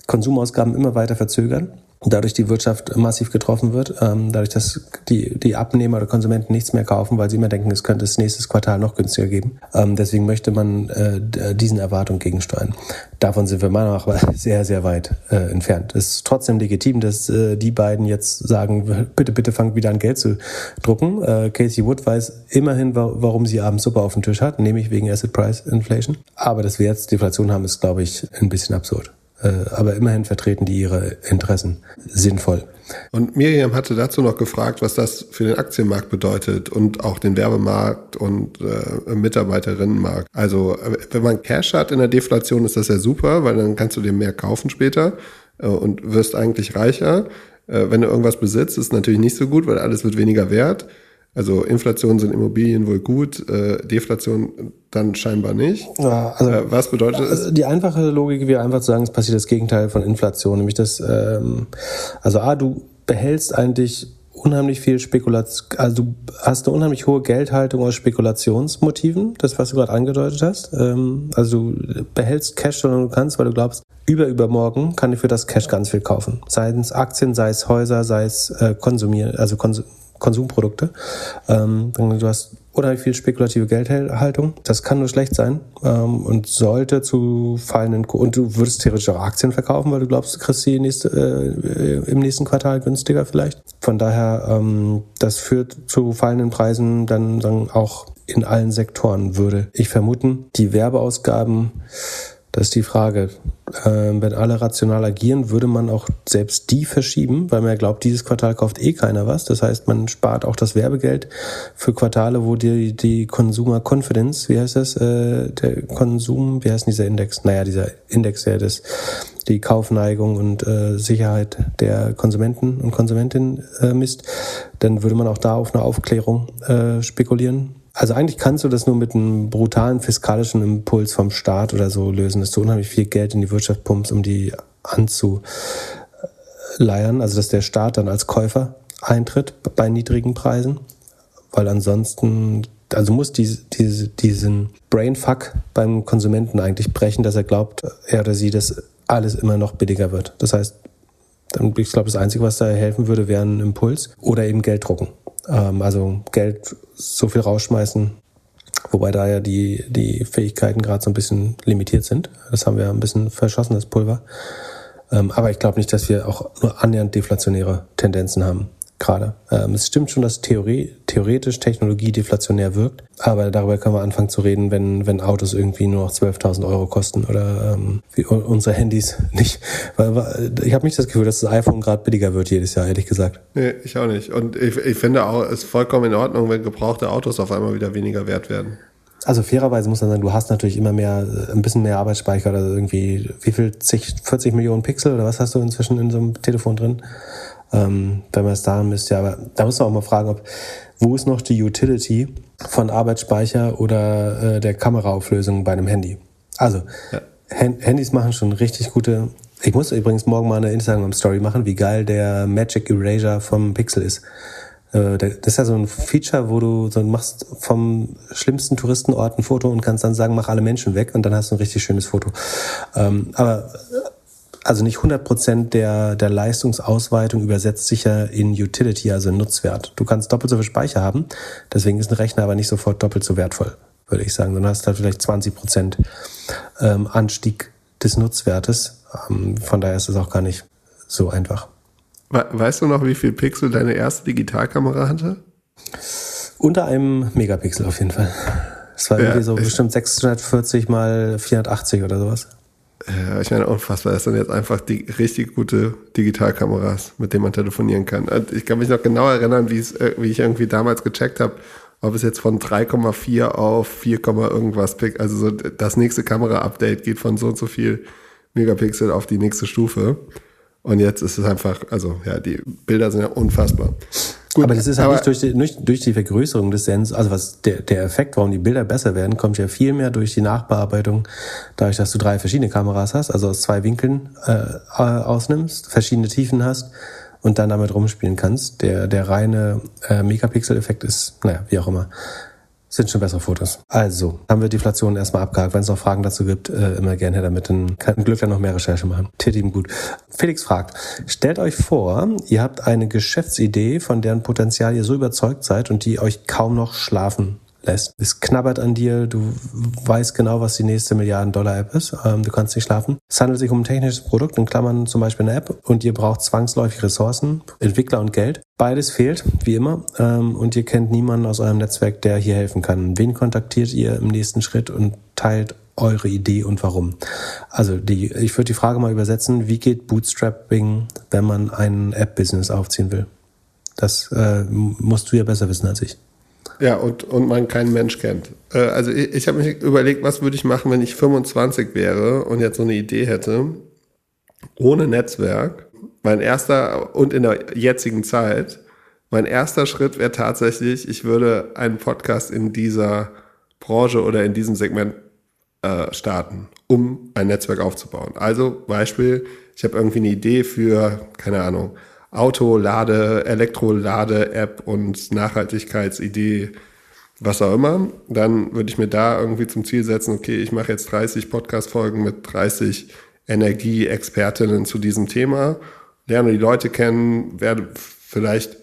Konsumausgaben immer weiter verzögern dadurch die Wirtschaft massiv getroffen wird, ähm, dadurch, dass die, die Abnehmer oder Konsumenten nichts mehr kaufen, weil sie immer denken, es könnte das nächste Quartal noch günstiger geben. Ähm, deswegen möchte man äh, diesen Erwartungen gegensteuern. Davon sind wir meiner Meinung nach <laughs> sehr, sehr weit äh, entfernt. Es ist trotzdem legitim, dass äh, die beiden jetzt sagen, bitte, bitte fangt wieder an Geld zu drucken. Äh, Casey Wood weiß immerhin, wa warum sie abends Suppe auf dem Tisch hat, nämlich wegen Asset Price Inflation. Aber dass wir jetzt Deflation haben, ist, glaube ich, ein bisschen absurd. Äh, aber immerhin vertreten die ihre Interessen sinnvoll. Und Miriam hatte dazu noch gefragt, was das für den Aktienmarkt bedeutet und auch den Werbemarkt und äh, Mitarbeiterinnenmarkt. Also äh, wenn man Cash hat in der Deflation, ist das ja super, weil dann kannst du dir mehr kaufen später äh, und wirst eigentlich reicher. Äh, wenn du irgendwas besitzt, ist natürlich nicht so gut, weil alles wird weniger wert. Also Inflation sind Immobilien wohl gut, äh, Deflation dann scheinbar nicht. Ja, also, äh, was bedeutet das? Also die einfache Logik wäre einfach zu sagen, es passiert das Gegenteil von Inflation, nämlich das, ähm, also A, du behältst eigentlich unheimlich viel Spekulation, also du hast eine unheimlich hohe Geldhaltung aus Spekulationsmotiven, das was du gerade angedeutet hast. Ähm, also du behältst Cash, sondern du kannst, weil du glaubst, über übermorgen kann ich für das Cash ganz viel kaufen. Sei es Aktien, sei es Häuser, sei es äh, konsumieren, also konsum Konsumprodukte. Ähm, du hast unheimlich viel spekulative Geldhaltung. Das kann nur schlecht sein ähm, und sollte zu fallenden und du würdest theoretisch auch Aktien verkaufen, weil du glaubst, du kriegst die nächste, äh, im nächsten Quartal günstiger vielleicht. Von daher, ähm, das führt zu fallenden Preisen dann sagen auch in allen Sektoren würde ich vermuten. Die Werbeausgaben das ist die Frage. Ähm, wenn alle rational agieren, würde man auch selbst die verschieben, weil man ja glaubt, dieses Quartal kauft eh keiner was. Das heißt, man spart auch das Werbegeld für Quartale, wo die, die Consumer Confidence, wie heißt das, äh, der Konsum, wie heißt dieser Index? Naja, dieser Index, der das, die Kaufneigung und äh, Sicherheit der Konsumenten und Konsumentinnen äh, misst, dann würde man auch da auf eine Aufklärung äh, spekulieren also eigentlich kannst du das nur mit einem brutalen fiskalischen Impuls vom Staat oder so lösen, dass du unheimlich viel Geld in die Wirtschaft pumpst, um die anzuleiern. Also dass der Staat dann als Käufer eintritt bei niedrigen Preisen, weil ansonsten, also muss diese, diese, diesen Brainfuck beim Konsumenten eigentlich brechen, dass er glaubt, er oder sie, dass alles immer noch billiger wird. Das heißt, ich glaube, das Einzige, was da helfen würde, wäre ein Impuls oder eben Geld drucken. Ähm, also Geld so viel rausschmeißen, wobei da ja die, die Fähigkeiten gerade so ein bisschen limitiert sind. Das haben wir ein bisschen verschossen, das Pulver. Ähm, aber ich glaube nicht, dass wir auch nur annähernd deflationäre Tendenzen haben gerade. Ähm, es stimmt schon, dass Theorie, theoretisch Technologie deflationär wirkt, aber darüber können wir anfangen zu reden, wenn, wenn Autos irgendwie nur noch 12.000 Euro kosten oder ähm, wie unsere Handys <laughs> nicht. Weil, weil, ich habe nicht das Gefühl, dass das iPhone gerade billiger wird jedes Jahr, ehrlich gesagt. Nee, ich auch nicht. Und ich, ich finde auch, es ist vollkommen in Ordnung, wenn gebrauchte Autos auf einmal wieder weniger wert werden. Also fairerweise muss man sagen, du hast natürlich immer mehr, ein bisschen mehr Arbeitsspeicher oder irgendwie, wie viel, 40 Millionen Pixel oder was hast du inzwischen in so einem Telefon drin? Ähm, wenn man es da misst. Ja, aber da muss man auch mal fragen, ob, wo ist noch die Utility von Arbeitsspeicher oder äh, der Kameraauflösung bei einem Handy? Also, ja. Handys machen schon richtig gute. Ich muss übrigens morgen mal eine Instagram-Story machen, wie geil der Magic Erasure vom Pixel ist. Äh, das ist ja so ein Feature, wo du so machst vom schlimmsten Touristenort ein Foto und kannst dann sagen, mach alle Menschen weg und dann hast du ein richtig schönes Foto. Ähm, aber also nicht 100% der, der Leistungsausweitung übersetzt sich ja in Utility, also in Nutzwert. Du kannst doppelt so viel Speicher haben, deswegen ist ein Rechner aber nicht sofort doppelt so wertvoll, würde ich sagen. Dann hast du halt vielleicht 20% ähm, Anstieg des Nutzwertes. Ähm, von daher ist es auch gar nicht so einfach. Weißt du noch, wie viel Pixel deine erste Digitalkamera hatte? Unter einem Megapixel auf jeden Fall. Es war irgendwie ja, so bestimmt 640 mal 480 oder sowas. Ja, ich meine, unfassbar. Das sind jetzt einfach die richtig gute Digitalkameras, mit denen man telefonieren kann. Ich kann mich noch genau erinnern, wie, es, äh, wie ich irgendwie damals gecheckt habe, ob es jetzt von 3,4 auf 4, irgendwas pickt. Also so das nächste Kamera-Update geht von so und so viel Megapixel auf die nächste Stufe. Und jetzt ist es einfach, also ja, die Bilder sind ja unfassbar. Gut, aber das ist halt nicht durch die, nicht durch die Vergrößerung des Sens, also was der, der Effekt, warum die Bilder besser werden, kommt ja viel mehr durch die Nachbearbeitung, dadurch, dass du drei verschiedene Kameras hast, also aus zwei Winkeln äh, ausnimmst, verschiedene Tiefen hast und dann damit rumspielen kannst. Der, der reine äh, Megapixel-Effekt ist, naja, wie auch immer sind schon bessere Fotos. Also, haben wir Deflation erstmal abgehakt. Wenn es noch Fragen dazu gibt, äh, immer gerne her damit. Dann kann Glück dann noch mehr Recherche machen. Tät ihm gut. Felix fragt, stellt euch vor, ihr habt eine Geschäftsidee, von deren Potenzial ihr so überzeugt seid und die euch kaum noch schlafen lässt. Es knabbert an dir, du weißt genau, was die nächste Milliarden-Dollar-App ist, ähm, du kannst nicht schlafen. Es handelt sich um ein technisches Produkt, in Klammern zum Beispiel eine App, und ihr braucht zwangsläufig Ressourcen, Entwickler und Geld. Beides fehlt, wie immer, ähm, und ihr kennt niemanden aus eurem Netzwerk, der hier helfen kann. Wen kontaktiert ihr im nächsten Schritt und teilt eure Idee und warum? Also die, ich würde die Frage mal übersetzen, wie geht Bootstrapping, wenn man ein App-Business aufziehen will? Das äh, musst du ja besser wissen als ich. Ja, und, und man keinen Mensch kennt. Äh, also ich, ich habe mich überlegt, was würde ich machen, wenn ich 25 wäre und jetzt so eine Idee hätte, ohne Netzwerk. Mein erster, und in der jetzigen Zeit, mein erster Schritt wäre tatsächlich, ich würde einen Podcast in dieser Branche oder in diesem Segment äh, starten, um ein Netzwerk aufzubauen. Also Beispiel, ich habe irgendwie eine Idee für, keine Ahnung, Autolade, Elektrolade-App und Nachhaltigkeitsidee, was auch immer, dann würde ich mir da irgendwie zum Ziel setzen, okay, ich mache jetzt 30 Podcast-Folgen mit 30 Energieexpertinnen zu diesem Thema, lerne die Leute kennen, werde vielleicht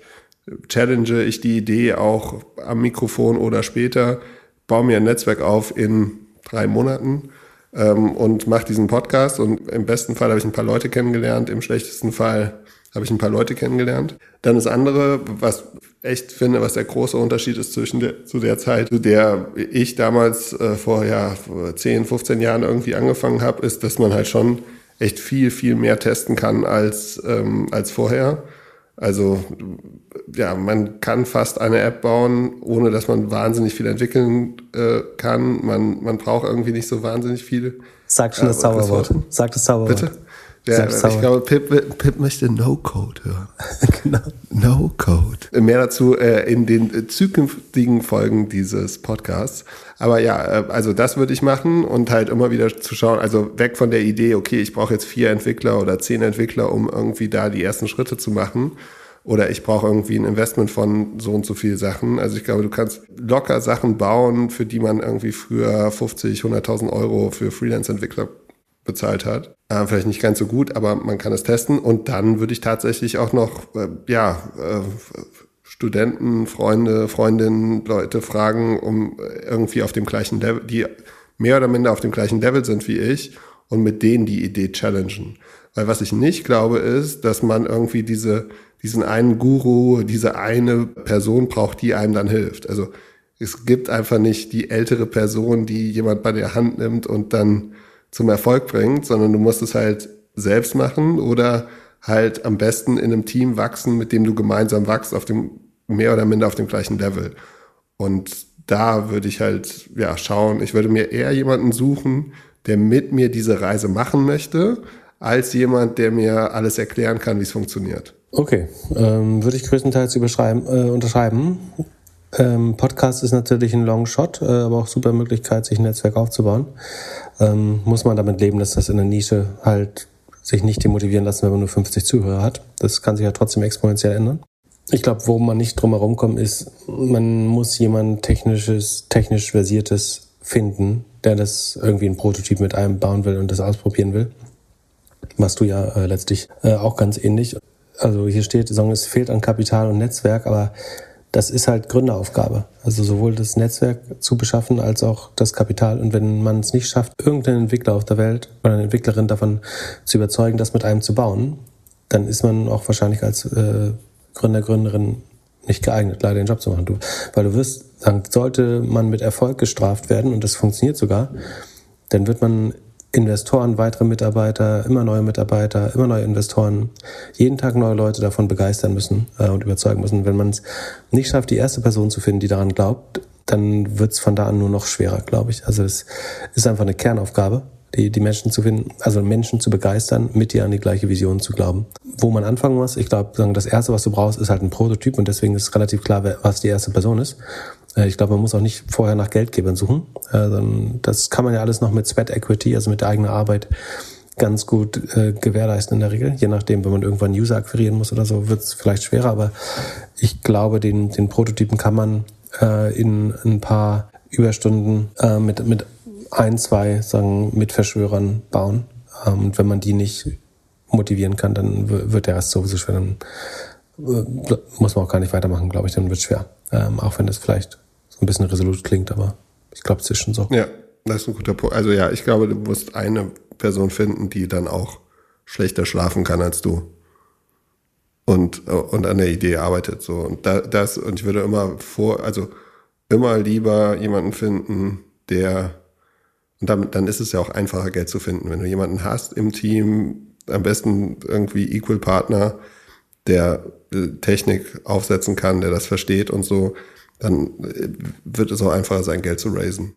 challenge ich die Idee auch am Mikrofon oder später, baue mir ein Netzwerk auf in drei Monaten ähm, und mache diesen Podcast. Und im besten Fall habe ich ein paar Leute kennengelernt, im schlechtesten Fall habe ich ein paar Leute kennengelernt. Dann das andere, was echt finde, was der große Unterschied ist zwischen der, zu der Zeit, zu der ich damals äh, vor ja, 10, 15 Jahren irgendwie angefangen habe, ist, dass man halt schon echt viel, viel mehr testen kann als, ähm, als vorher. Also ja, man kann fast eine App bauen, ohne dass man wahnsinnig viel entwickeln äh, kann. Man, man braucht irgendwie nicht so wahnsinnig viel. Sag schon das Zauberwort. Sag das Zauberwort. Bitte? Ja, ich glaube, Pip, Pip möchte No-Code hören. <laughs> genau. No-Code. Mehr dazu äh, in den zukünftigen Folgen dieses Podcasts. Aber ja, äh, also das würde ich machen und halt immer wieder zu schauen, also weg von der Idee, okay, ich brauche jetzt vier Entwickler oder zehn Entwickler, um irgendwie da die ersten Schritte zu machen. Oder ich brauche irgendwie ein Investment von so und so viel Sachen. Also ich glaube, du kannst locker Sachen bauen, für die man irgendwie früher 50, 100.000 Euro für Freelance-Entwickler bezahlt hat. Äh, vielleicht nicht ganz so gut, aber man kann es testen. Und dann würde ich tatsächlich auch noch, äh, ja, äh, Studenten, Freunde, Freundinnen, Leute fragen, um irgendwie auf dem gleichen Level, die mehr oder minder auf dem gleichen Level sind wie ich und mit denen die Idee challengen. Weil was ich nicht glaube, ist, dass man irgendwie diese, diesen einen Guru, diese eine Person braucht, die einem dann hilft. Also es gibt einfach nicht die ältere Person, die jemand bei der Hand nimmt und dann zum Erfolg bringt, sondern du musst es halt selbst machen oder halt am besten in einem Team wachsen, mit dem du gemeinsam wachst, auf dem mehr oder minder auf dem gleichen Level. Und da würde ich halt ja schauen, ich würde mir eher jemanden suchen, der mit mir diese Reise machen möchte, als jemand, der mir alles erklären kann, wie es funktioniert. Okay, ähm, würde ich größtenteils überschreiben, äh, unterschreiben. Ähm, Podcast ist natürlich ein Long Shot, äh, aber auch super Möglichkeit, sich ein Netzwerk aufzubauen. Ähm, muss man damit leben, dass das in der Nische halt sich nicht demotivieren lassen, wenn man nur 50 Zuhörer hat. Das kann sich ja trotzdem exponentiell ändern. Ich glaube, wo man nicht drum herum kommt, ist, man muss jemand technisches, technisch versiertes finden, der das irgendwie ein Prototyp mit einem bauen will und das ausprobieren will. Machst du ja äh, letztlich äh, auch ganz ähnlich. Also hier steht, es fehlt an Kapital und Netzwerk, aber das ist halt Gründeraufgabe. Also sowohl das Netzwerk zu beschaffen als auch das Kapital. Und wenn man es nicht schafft, irgendeinen Entwickler auf der Welt oder eine Entwicklerin davon zu überzeugen, das mit einem zu bauen, dann ist man auch wahrscheinlich als äh, Gründer, Gründerin nicht geeignet, leider den Job zu machen. Du, weil du wirst sagen, sollte man mit Erfolg gestraft werden, und das funktioniert sogar, dann wird man Investoren, weitere Mitarbeiter, immer neue Mitarbeiter, immer neue Investoren, jeden Tag neue Leute davon begeistern müssen äh, und überzeugen müssen. Wenn man es nicht schafft, die erste Person zu finden, die daran glaubt, dann wird es von da an nur noch schwerer, glaube ich. Also es ist einfach eine Kernaufgabe, die, die Menschen zu finden, also Menschen zu begeistern, mit dir an die gleiche Vision zu glauben. Wo man anfangen muss, ich glaube, das erste, was du brauchst, ist halt ein Prototyp und deswegen ist relativ klar, was die erste Person ist. Äh, ich glaube, man muss auch nicht vorher nach Geldgebern suchen. Äh, das kann man ja alles noch mit Sweat Equity, also mit der eigenen Arbeit, ganz gut äh, gewährleisten in der Regel. Je nachdem, wenn man irgendwann User akquirieren muss oder so, wird es vielleicht schwerer. Aber ich glaube, den, den Prototypen kann man in ein paar Überstunden mit, mit ein, zwei sagen, Mitverschwörern bauen. Ähm, und wenn man die nicht motivieren kann, dann wird der Rest sowieso schwer. Dann muss man auch gar nicht weitermachen, glaube ich. Dann wird es schwer. Ähm, auch wenn das vielleicht ein bisschen resolut klingt, aber ich glaube, es ist schon so. Ja, das ist ein guter Punkt. Also ja, ich glaube, du musst eine Person finden, die dann auch schlechter schlafen kann als du und, und an der Idee arbeitet. So. Und da, das, und ich würde immer vor, also immer lieber jemanden finden, der, und damit, dann ist es ja auch einfacher, Geld zu finden. Wenn du jemanden hast im Team, am besten irgendwie Equal Partner, der äh, Technik aufsetzen kann, der das versteht und so, dann äh, wird es auch einfacher sein, Geld zu raisen.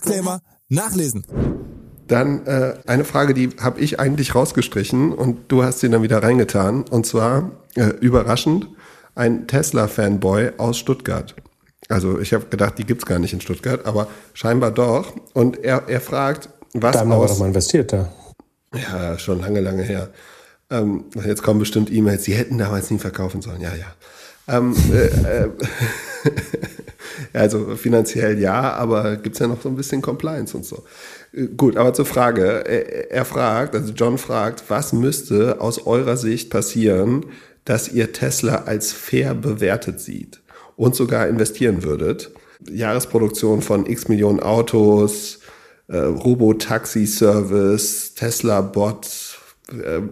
Disclaimer nachlesen. Dann äh, eine Frage, die habe ich eigentlich rausgestrichen und du hast sie dann wieder reingetan. Und zwar, äh, überraschend, ein Tesla-Fanboy aus Stuttgart. Also ich habe gedacht, die gibt's gar nicht in Stuttgart, aber scheinbar doch. Und er, er fragt, was Daimler aus... war doch mal investiert da. Ja, schon lange, lange her. Ähm, jetzt kommen bestimmt E-Mails, sie hätten damals nie verkaufen sollen. Ja, ja. Ähm, äh, äh, <laughs> also finanziell ja, aber gibt's ja noch so ein bisschen Compliance und so. Äh, gut, aber zur Frage. Er, er fragt, also John fragt, was müsste aus eurer Sicht passieren, dass ihr Tesla als fair bewertet sieht und sogar investieren würdet? Jahresproduktion von x Millionen Autos, äh, Robo-Taxi-Service, Tesla-Bot, äh,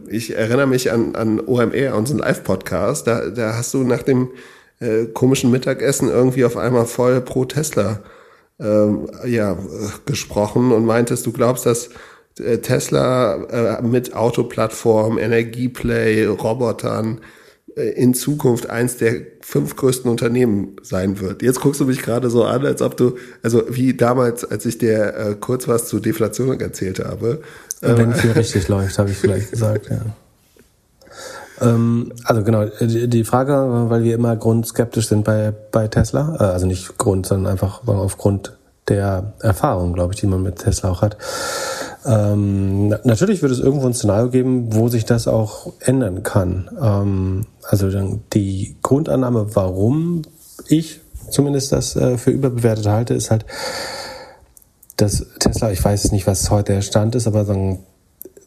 ich erinnere mich an, an OMR, unseren Live-Podcast, da, da hast du nach dem äh, komischen Mittagessen irgendwie auf einmal voll pro Tesla ähm, ja, gesprochen und meintest, du glaubst, dass äh, Tesla äh, mit Autoplattform, Energieplay, Robotern äh, in Zukunft eins der fünf größten Unternehmen sein wird. Jetzt guckst du mich gerade so an, als ob du, also wie damals, als ich dir äh, kurz was zu Deflation erzählt habe. Wenn viel richtig läuft, habe ich vielleicht gesagt, ja. Ähm, also genau, die Frage, weil wir immer grundskeptisch sind bei, bei Tesla, äh, also nicht Grund, sondern einfach aufgrund der Erfahrung, glaube ich, die man mit Tesla auch hat. Ähm, natürlich wird es irgendwo ein Szenario geben, wo sich das auch ändern kann. Ähm, also die Grundannahme, warum ich zumindest das äh, für überbewertet halte, ist halt, dass Tesla, ich weiß nicht, was heute der Stand ist, aber sagen,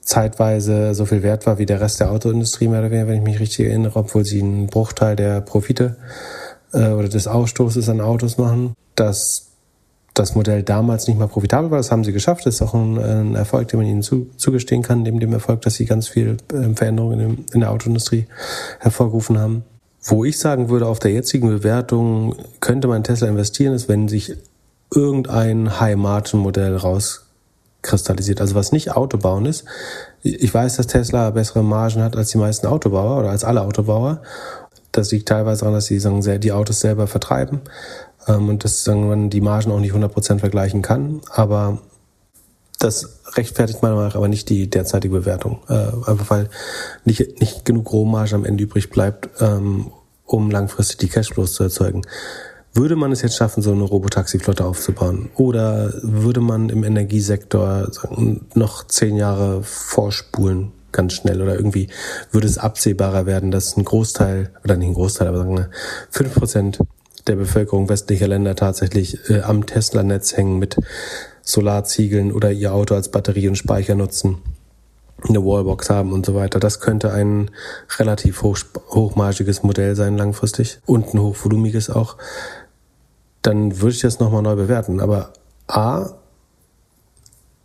zeitweise so viel wert war wie der Rest der Autoindustrie, mehr oder weniger, wenn ich mich richtig erinnere, obwohl sie einen Bruchteil der Profite äh, oder des Ausstoßes an Autos machen, dass das Modell damals nicht mal profitabel war. Das haben sie geschafft. Das ist auch ein, ein Erfolg, den man ihnen zu, zugestehen kann, neben dem Erfolg, dass sie ganz viel äh, Veränderungen in, in der Autoindustrie hervorgerufen haben. Wo ich sagen würde, auf der jetzigen Bewertung könnte man Tesla investieren, ist, wenn sich irgendein High-Margin-Modell rauskristallisiert. Also was nicht Autobauen ist. Ich weiß, dass Tesla bessere Margen hat als die meisten Autobauer oder als alle Autobauer. Das liegt teilweise daran, dass sie sagen, die Autos selber vertreiben ähm, und dass man die Margen auch nicht 100% vergleichen kann. Aber das rechtfertigt meiner Meinung nach aber nicht die derzeitige Bewertung. Äh, einfach weil nicht, nicht genug Rohmarge am Ende übrig bleibt, ähm, um langfristig die Cashflows zu erzeugen. Würde man es jetzt schaffen, so eine Robotaxi-Flotte aufzubauen? Oder würde man im Energiesektor noch zehn Jahre vorspulen, ganz schnell? Oder irgendwie würde es absehbarer werden, dass ein Großteil, oder nicht ein Großteil, aber sagen wir, fünf Prozent der Bevölkerung westlicher Länder tatsächlich äh, am Tesla-Netz hängen mit Solarziegeln oder ihr Auto als Batterie und Speicher nutzen, eine Wallbox haben und so weiter. Das könnte ein relativ hoch, hochmargiges Modell sein langfristig und ein hochvolumiges auch. Dann würde ich das nochmal neu bewerten. Aber A,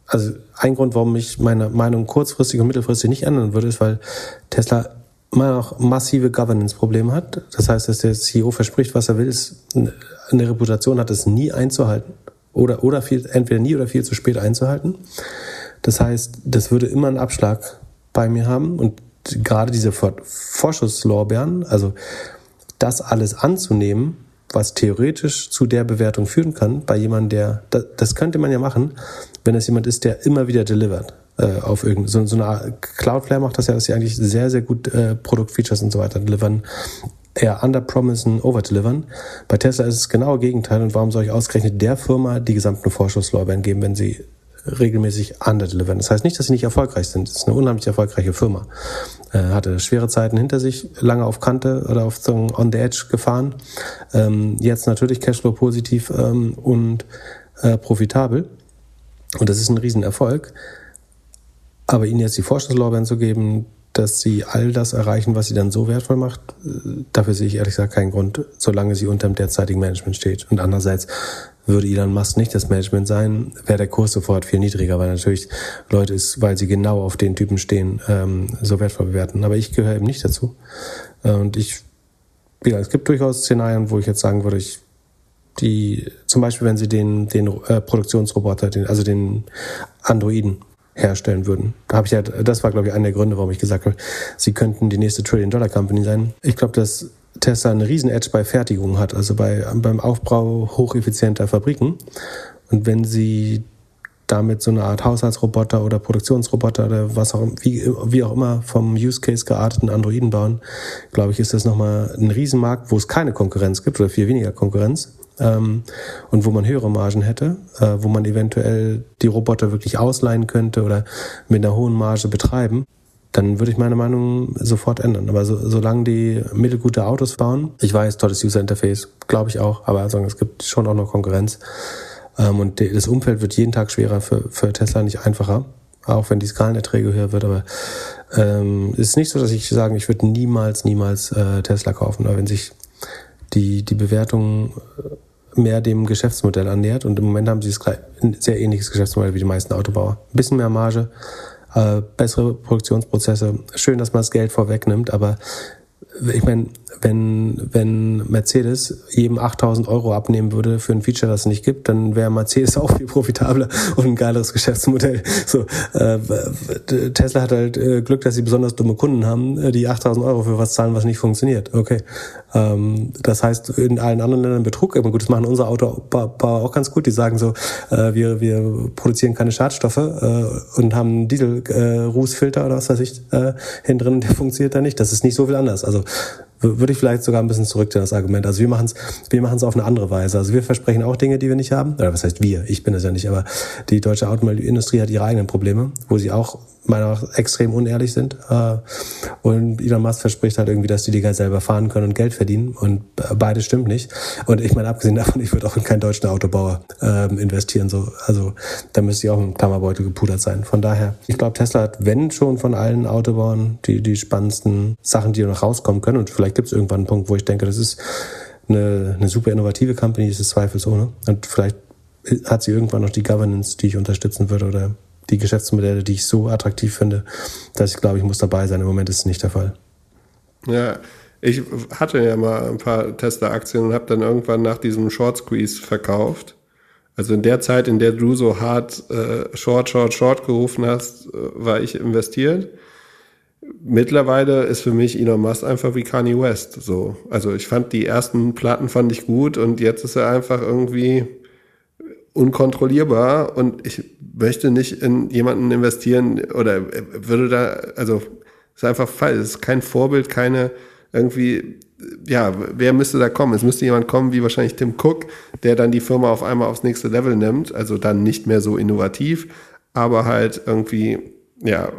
also ein Grund, warum ich meine Meinung kurzfristig und mittelfristig nicht ändern würde, ist, weil Tesla man auch massive Governance-Probleme hat. Das heißt, dass der CEO verspricht, was er will, ist eine Reputation hat, es nie einzuhalten. Oder, oder viel, entweder nie oder viel zu spät einzuhalten. Das heißt, das würde immer einen Abschlag bei mir haben. Und gerade diese Vorschusslorbeeren, also das alles anzunehmen, was theoretisch zu der Bewertung führen kann, bei jemandem, der, das könnte man ja machen, wenn es jemand ist, der immer wieder delivert äh, auf irgendeine, so, so eine Cloudflare macht das ja, dass sie eigentlich sehr, sehr gut äh, Produktfeatures und so weiter delivern, eher underpromisen, overdelivern. Bei Tesla ist es genau Gegenteil und warum soll ich ausgerechnet der Firma die gesamten Vorschusslorbeeren geben, wenn sie regelmäßig underdelivern. Das heißt nicht, dass sie nicht erfolgreich sind. Es ist eine unheimlich erfolgreiche Firma. Äh, hatte schwere Zeiten hinter sich, lange auf Kante oder auf so on the edge gefahren. Ähm, jetzt natürlich Cashflow positiv ähm, und äh, profitabel. Und das ist ein Riesenerfolg. Aber ihnen jetzt die Vorschusslorbeeren zu geben, dass sie all das erreichen, was sie dann so wertvoll macht, äh, dafür sehe ich ehrlich gesagt keinen Grund, solange sie unter dem derzeitigen Management steht. Und andererseits würde Elon Musk nicht das Management sein, wäre der Kurs sofort viel niedriger, weil natürlich Leute ist, weil sie genau auf den Typen stehen, ähm, so wertvoll bewerten. Aber ich gehöre eben nicht dazu. Äh, und ich, ja, es gibt durchaus Szenarien, wo ich jetzt sagen würde, ich die, zum Beispiel, wenn sie den, den äh, Produktionsroboter, den, also den Androiden herstellen würden. Da habe ich ja, das war glaube ich einer der Gründe, warum ich gesagt habe, sie könnten die nächste Trillion Dollar Company sein. Ich glaube, dass Tesla eine riesen Edge bei Fertigung hat, also bei, beim Aufbau hocheffizienter Fabriken. Und wenn sie damit so eine Art Haushaltsroboter oder Produktionsroboter oder was auch, wie, wie auch immer vom Use Case gearteten Androiden bauen, glaube ich, ist das nochmal ein Riesenmarkt, wo es keine Konkurrenz gibt oder viel weniger Konkurrenz ähm, und wo man höhere Margen hätte, äh, wo man eventuell die Roboter wirklich ausleihen könnte oder mit einer hohen Marge betreiben, dann würde ich meine Meinung sofort ändern. Aber so, solange die mittelgute Autos bauen, ich weiß, tolles User Interface, glaube ich auch, aber also, es gibt schon auch noch Konkurrenz. Ähm, und die, das Umfeld wird jeden Tag schwerer für, für Tesla, nicht einfacher auch wenn die Skalenerträge höher wird, aber ähm, ist nicht so, dass ich sagen, ich würde niemals, niemals äh, Tesla kaufen. Aber wenn sich die, die Bewertung mehr dem Geschäftsmodell annähert. Und im Moment haben sie ein sehr ähnliches Geschäftsmodell wie die meisten Autobauer. Ein bisschen mehr Marge, äh, bessere Produktionsprozesse. Schön, dass man das Geld vorwegnimmt, aber ich meine, wenn, wenn Mercedes jedem 8000 Euro abnehmen würde für ein Feature, das es nicht gibt, dann wäre Mercedes <laughs> auch viel profitabler und ein geileres Geschäftsmodell. So, äh, Tesla hat halt äh, Glück, dass sie besonders dumme Kunden haben, äh, die 8000 Euro für was zahlen, was nicht funktioniert. Okay. Ähm, das heißt, in allen anderen Ländern Betrug. Aber gut, das machen unsere Autobauer auch ganz gut. Die sagen so, äh, wir, wir produzieren keine Schadstoffe äh, und haben Diesel-Rußfilter äh, oder was weiß ich äh, hinten drin, der funktioniert da nicht. Das ist nicht so viel anders. Also würde ich vielleicht sogar ein bisschen zurückziehen, das Argument. Also wir machen es wir machen's auf eine andere Weise. Also wir versprechen auch Dinge, die wir nicht haben. Oder was heißt wir? Ich bin es ja nicht, aber die deutsche Automobilindustrie hat ihre eigenen Probleme, wo sie auch meiner Meinung nach extrem unehrlich sind. Äh, und Elon Musk verspricht halt irgendwie, dass die Dinger selber fahren können und Geld verdienen. Und beides stimmt nicht. Und ich meine, abgesehen davon, ich würde auch in keinen deutschen Autobauer ähm, investieren. So, also da müsste ich auch im Klammerbeutel gepudert sein. Von daher, ich glaube, Tesla hat, wenn schon von allen Autobauern, die, die spannendsten Sachen, die noch rauskommen können. Und vielleicht gibt es irgendwann einen Punkt, wo ich denke, das ist eine, eine super innovative Company, ist es zweifelsohne. Und vielleicht hat sie irgendwann noch die Governance, die ich unterstützen würde oder die Geschäftsmodelle, die ich so attraktiv finde, dass ich glaube, ich muss dabei sein. Im Moment ist es nicht der Fall. Ja, ich hatte ja mal ein paar Tesla-Aktien und habe dann irgendwann nach diesem Short Squeeze verkauft. Also in der Zeit, in der du so hart äh, Short, Short, Short gerufen hast, äh, war ich investiert. Mittlerweile ist für mich Elon Musk einfach wie Kanye West. So, also ich fand die ersten Platten fand ich gut und jetzt ist er einfach irgendwie unkontrollierbar und ich möchte nicht in jemanden investieren oder würde da, also ist einfach falsch, es ist kein Vorbild, keine irgendwie, ja, wer müsste da kommen? Es müsste jemand kommen wie wahrscheinlich Tim Cook, der dann die Firma auf einmal aufs nächste Level nimmt, also dann nicht mehr so innovativ, aber halt irgendwie, ja,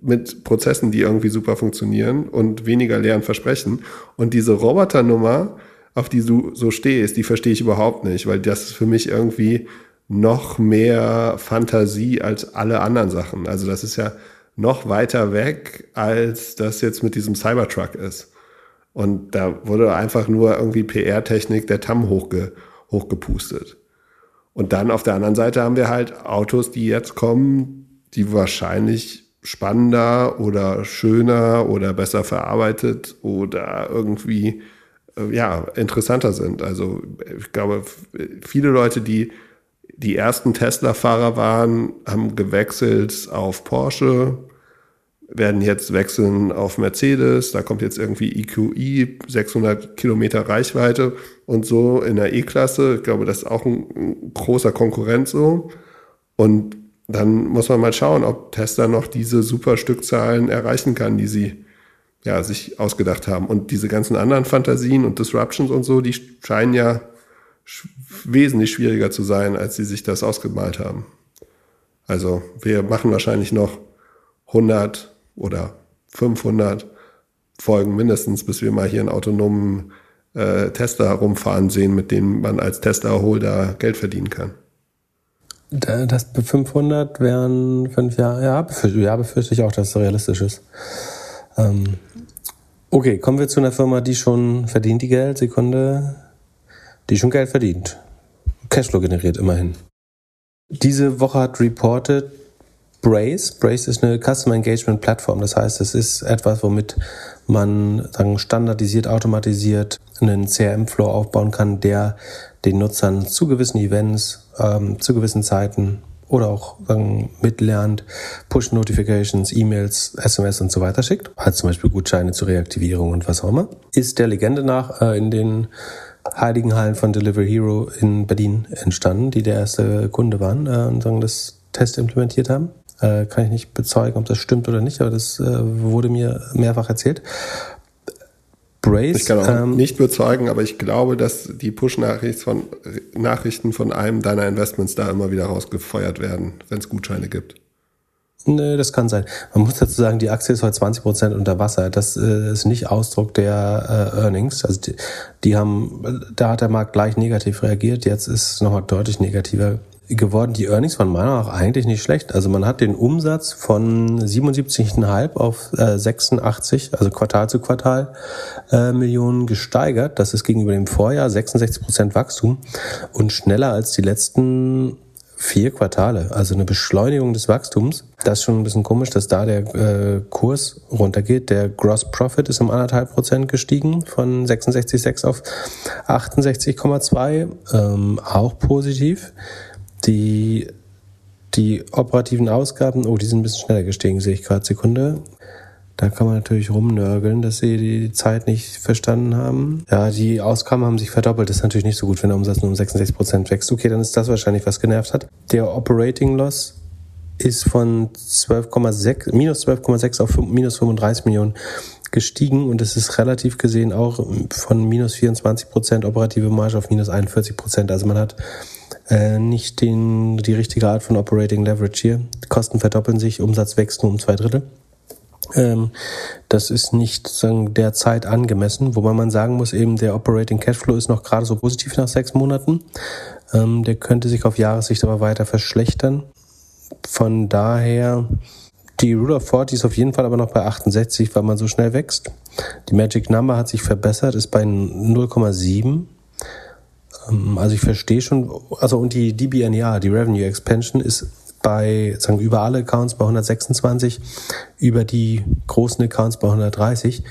mit Prozessen, die irgendwie super funktionieren und weniger leeren Versprechen. Und diese Roboternummer, auf die du so stehst, die verstehe ich überhaupt nicht, weil das ist für mich irgendwie noch mehr Fantasie als alle anderen Sachen. Also das ist ja noch weiter weg, als das jetzt mit diesem Cybertruck ist. Und da wurde einfach nur irgendwie PR-Technik der TAM hochge hochgepustet. Und dann auf der anderen Seite haben wir halt Autos, die jetzt kommen, die wahrscheinlich spannender oder schöner oder besser verarbeitet oder irgendwie äh, ja, interessanter sind. Also ich glaube, viele Leute, die die ersten Tesla-Fahrer waren, haben gewechselt auf Porsche, werden jetzt wechseln auf Mercedes. Da kommt jetzt irgendwie EQI, 600 Kilometer Reichweite und so in der E-Klasse. Ich glaube, das ist auch ein, ein großer Konkurrent so. Und dann muss man mal schauen, ob Tesla noch diese super Stückzahlen erreichen kann, die sie ja, sich ausgedacht haben. Und diese ganzen anderen Fantasien und Disruptions und so, die scheinen ja sch wesentlich schwieriger zu sein, als sie sich das ausgemalt haben. Also wir machen wahrscheinlich noch 100 oder 500 Folgen mindestens, bis wir mal hier einen autonomen äh, Tester herumfahren sehen, mit dem man als Tester-Holder Geld verdienen kann. Das 500 wären fünf Jahre, ja, befürchte, ja, befürchte ich auch, dass es realistisch ist. Ähm, okay, kommen wir zu einer Firma, die schon verdient die Geld, Sekunde, die schon Geld verdient. Cashflow generiert immerhin. Diese Woche hat reported Brace. Brace ist eine Customer Engagement Plattform. Das heißt, es ist etwas, womit man sagen, standardisiert, automatisiert einen CRM-Flow aufbauen kann, der den Nutzern zu gewissen Events, ähm, zu gewissen Zeiten oder auch sagen, mitlernt, Push-Notifications, E-Mails, SMS und so weiter schickt, hat zum Beispiel Gutscheine zur Reaktivierung und was auch immer, ist der Legende nach äh, in den Heiligen Hallen von Delivery Hero in Berlin entstanden, die der erste Kunde waren äh, und sagen, das Test implementiert haben. Äh, kann ich nicht bezeugen, ob das stimmt oder nicht, aber das äh, wurde mir mehrfach erzählt. Brace. Ich kann auch ähm, nicht bezeugen, aber ich glaube, dass die Push-Nachrichten von, Nachrichten von einem deiner Investments da immer wieder rausgefeuert werden, wenn es Gutscheine gibt. Nö, das kann sein. Man muss dazu sagen, die Aktie ist heute 20 Prozent unter Wasser. Das äh, ist nicht Ausdruck der äh, Earnings. Also die, die haben, da hat der Markt gleich negativ reagiert. Jetzt ist es nochmal deutlich negativer geworden. Die Earnings waren meiner nach eigentlich nicht schlecht. Also man hat den Umsatz von 77,5 auf äh, 86, also Quartal zu Quartal, äh, Millionen gesteigert. Das ist gegenüber dem Vorjahr 66 Prozent Wachstum und schneller als die letzten vier Quartale, also eine Beschleunigung des Wachstums. Das ist schon ein bisschen komisch, dass da der äh, Kurs runtergeht. Der Gross Profit ist um anderthalb Prozent gestiegen von 66,6 auf 68,2, ähm, auch positiv. Die die operativen Ausgaben, oh, die sind ein bisschen schneller gestiegen, sehe ich gerade. Sekunde. Da kann man natürlich rumnörgeln, dass sie die Zeit nicht verstanden haben. Ja, die Ausgaben haben sich verdoppelt. Das ist natürlich nicht so gut, wenn der Umsatz nur um 66 Prozent wächst. Okay, dann ist das wahrscheinlich, was genervt hat. Der Operating Loss ist von 12,6, minus 12,6 auf minus 35 Millionen gestiegen und es ist relativ gesehen auch von minus 24 Prozent operative Marge auf minus 41 Prozent. Also man hat äh, nicht den, die richtige Art von Operating Leverage hier. Die Kosten verdoppeln sich, Umsatz wächst nur um zwei Drittel. Ähm, das ist nicht sagen, der Zeit angemessen, wobei man sagen muss, eben der Operating Cashflow ist noch gerade so positiv nach sechs Monaten. Ähm, der könnte sich auf Jahressicht aber weiter verschlechtern. Von daher, die Rule of 40 ist auf jeden Fall aber noch bei 68, weil man so schnell wächst. Die Magic Number hat sich verbessert, ist bei 0,7. Ähm, also ich verstehe schon, also und die DBNER, die Revenue Expansion, ist bei, sagen über alle Accounts bei 126, über die großen Accounts bei 130.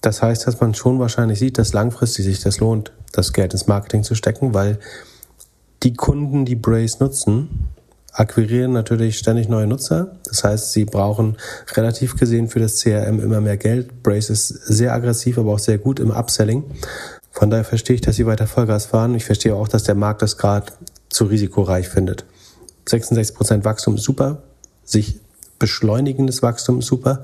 Das heißt, dass man schon wahrscheinlich sieht, dass langfristig sich das lohnt, das Geld ins Marketing zu stecken, weil die Kunden, die Brace nutzen, akquirieren natürlich ständig neue Nutzer. Das heißt, sie brauchen relativ gesehen für das CRM immer mehr Geld. Brace ist sehr aggressiv, aber auch sehr gut im Upselling. Von daher verstehe ich, dass sie weiter Vollgas fahren. Ich verstehe auch, dass der Markt das gerade zu risikoreich findet. 66% Wachstum ist super, sich beschleunigendes Wachstum super.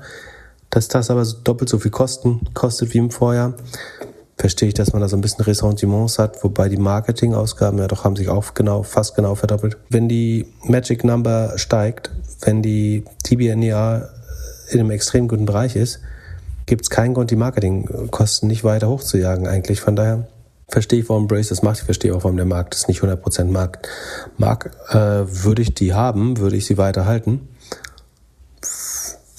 Dass das aber doppelt so viel Kosten kostet wie im Vorjahr, verstehe ich, dass man da so ein bisschen Ressentiments hat, wobei die Marketingausgaben ja doch haben sich auch genau, fast genau verdoppelt. Wenn die Magic Number steigt, wenn die TBNEA in einem extrem guten Bereich ist, gibt es keinen Grund, die Marketingkosten nicht weiter hochzujagen eigentlich. Von daher verstehe ich, warum Brace das macht. Ich verstehe auch, warum der Markt das nicht 100% Markt mag. Äh, würde ich die haben, würde ich sie weiterhalten.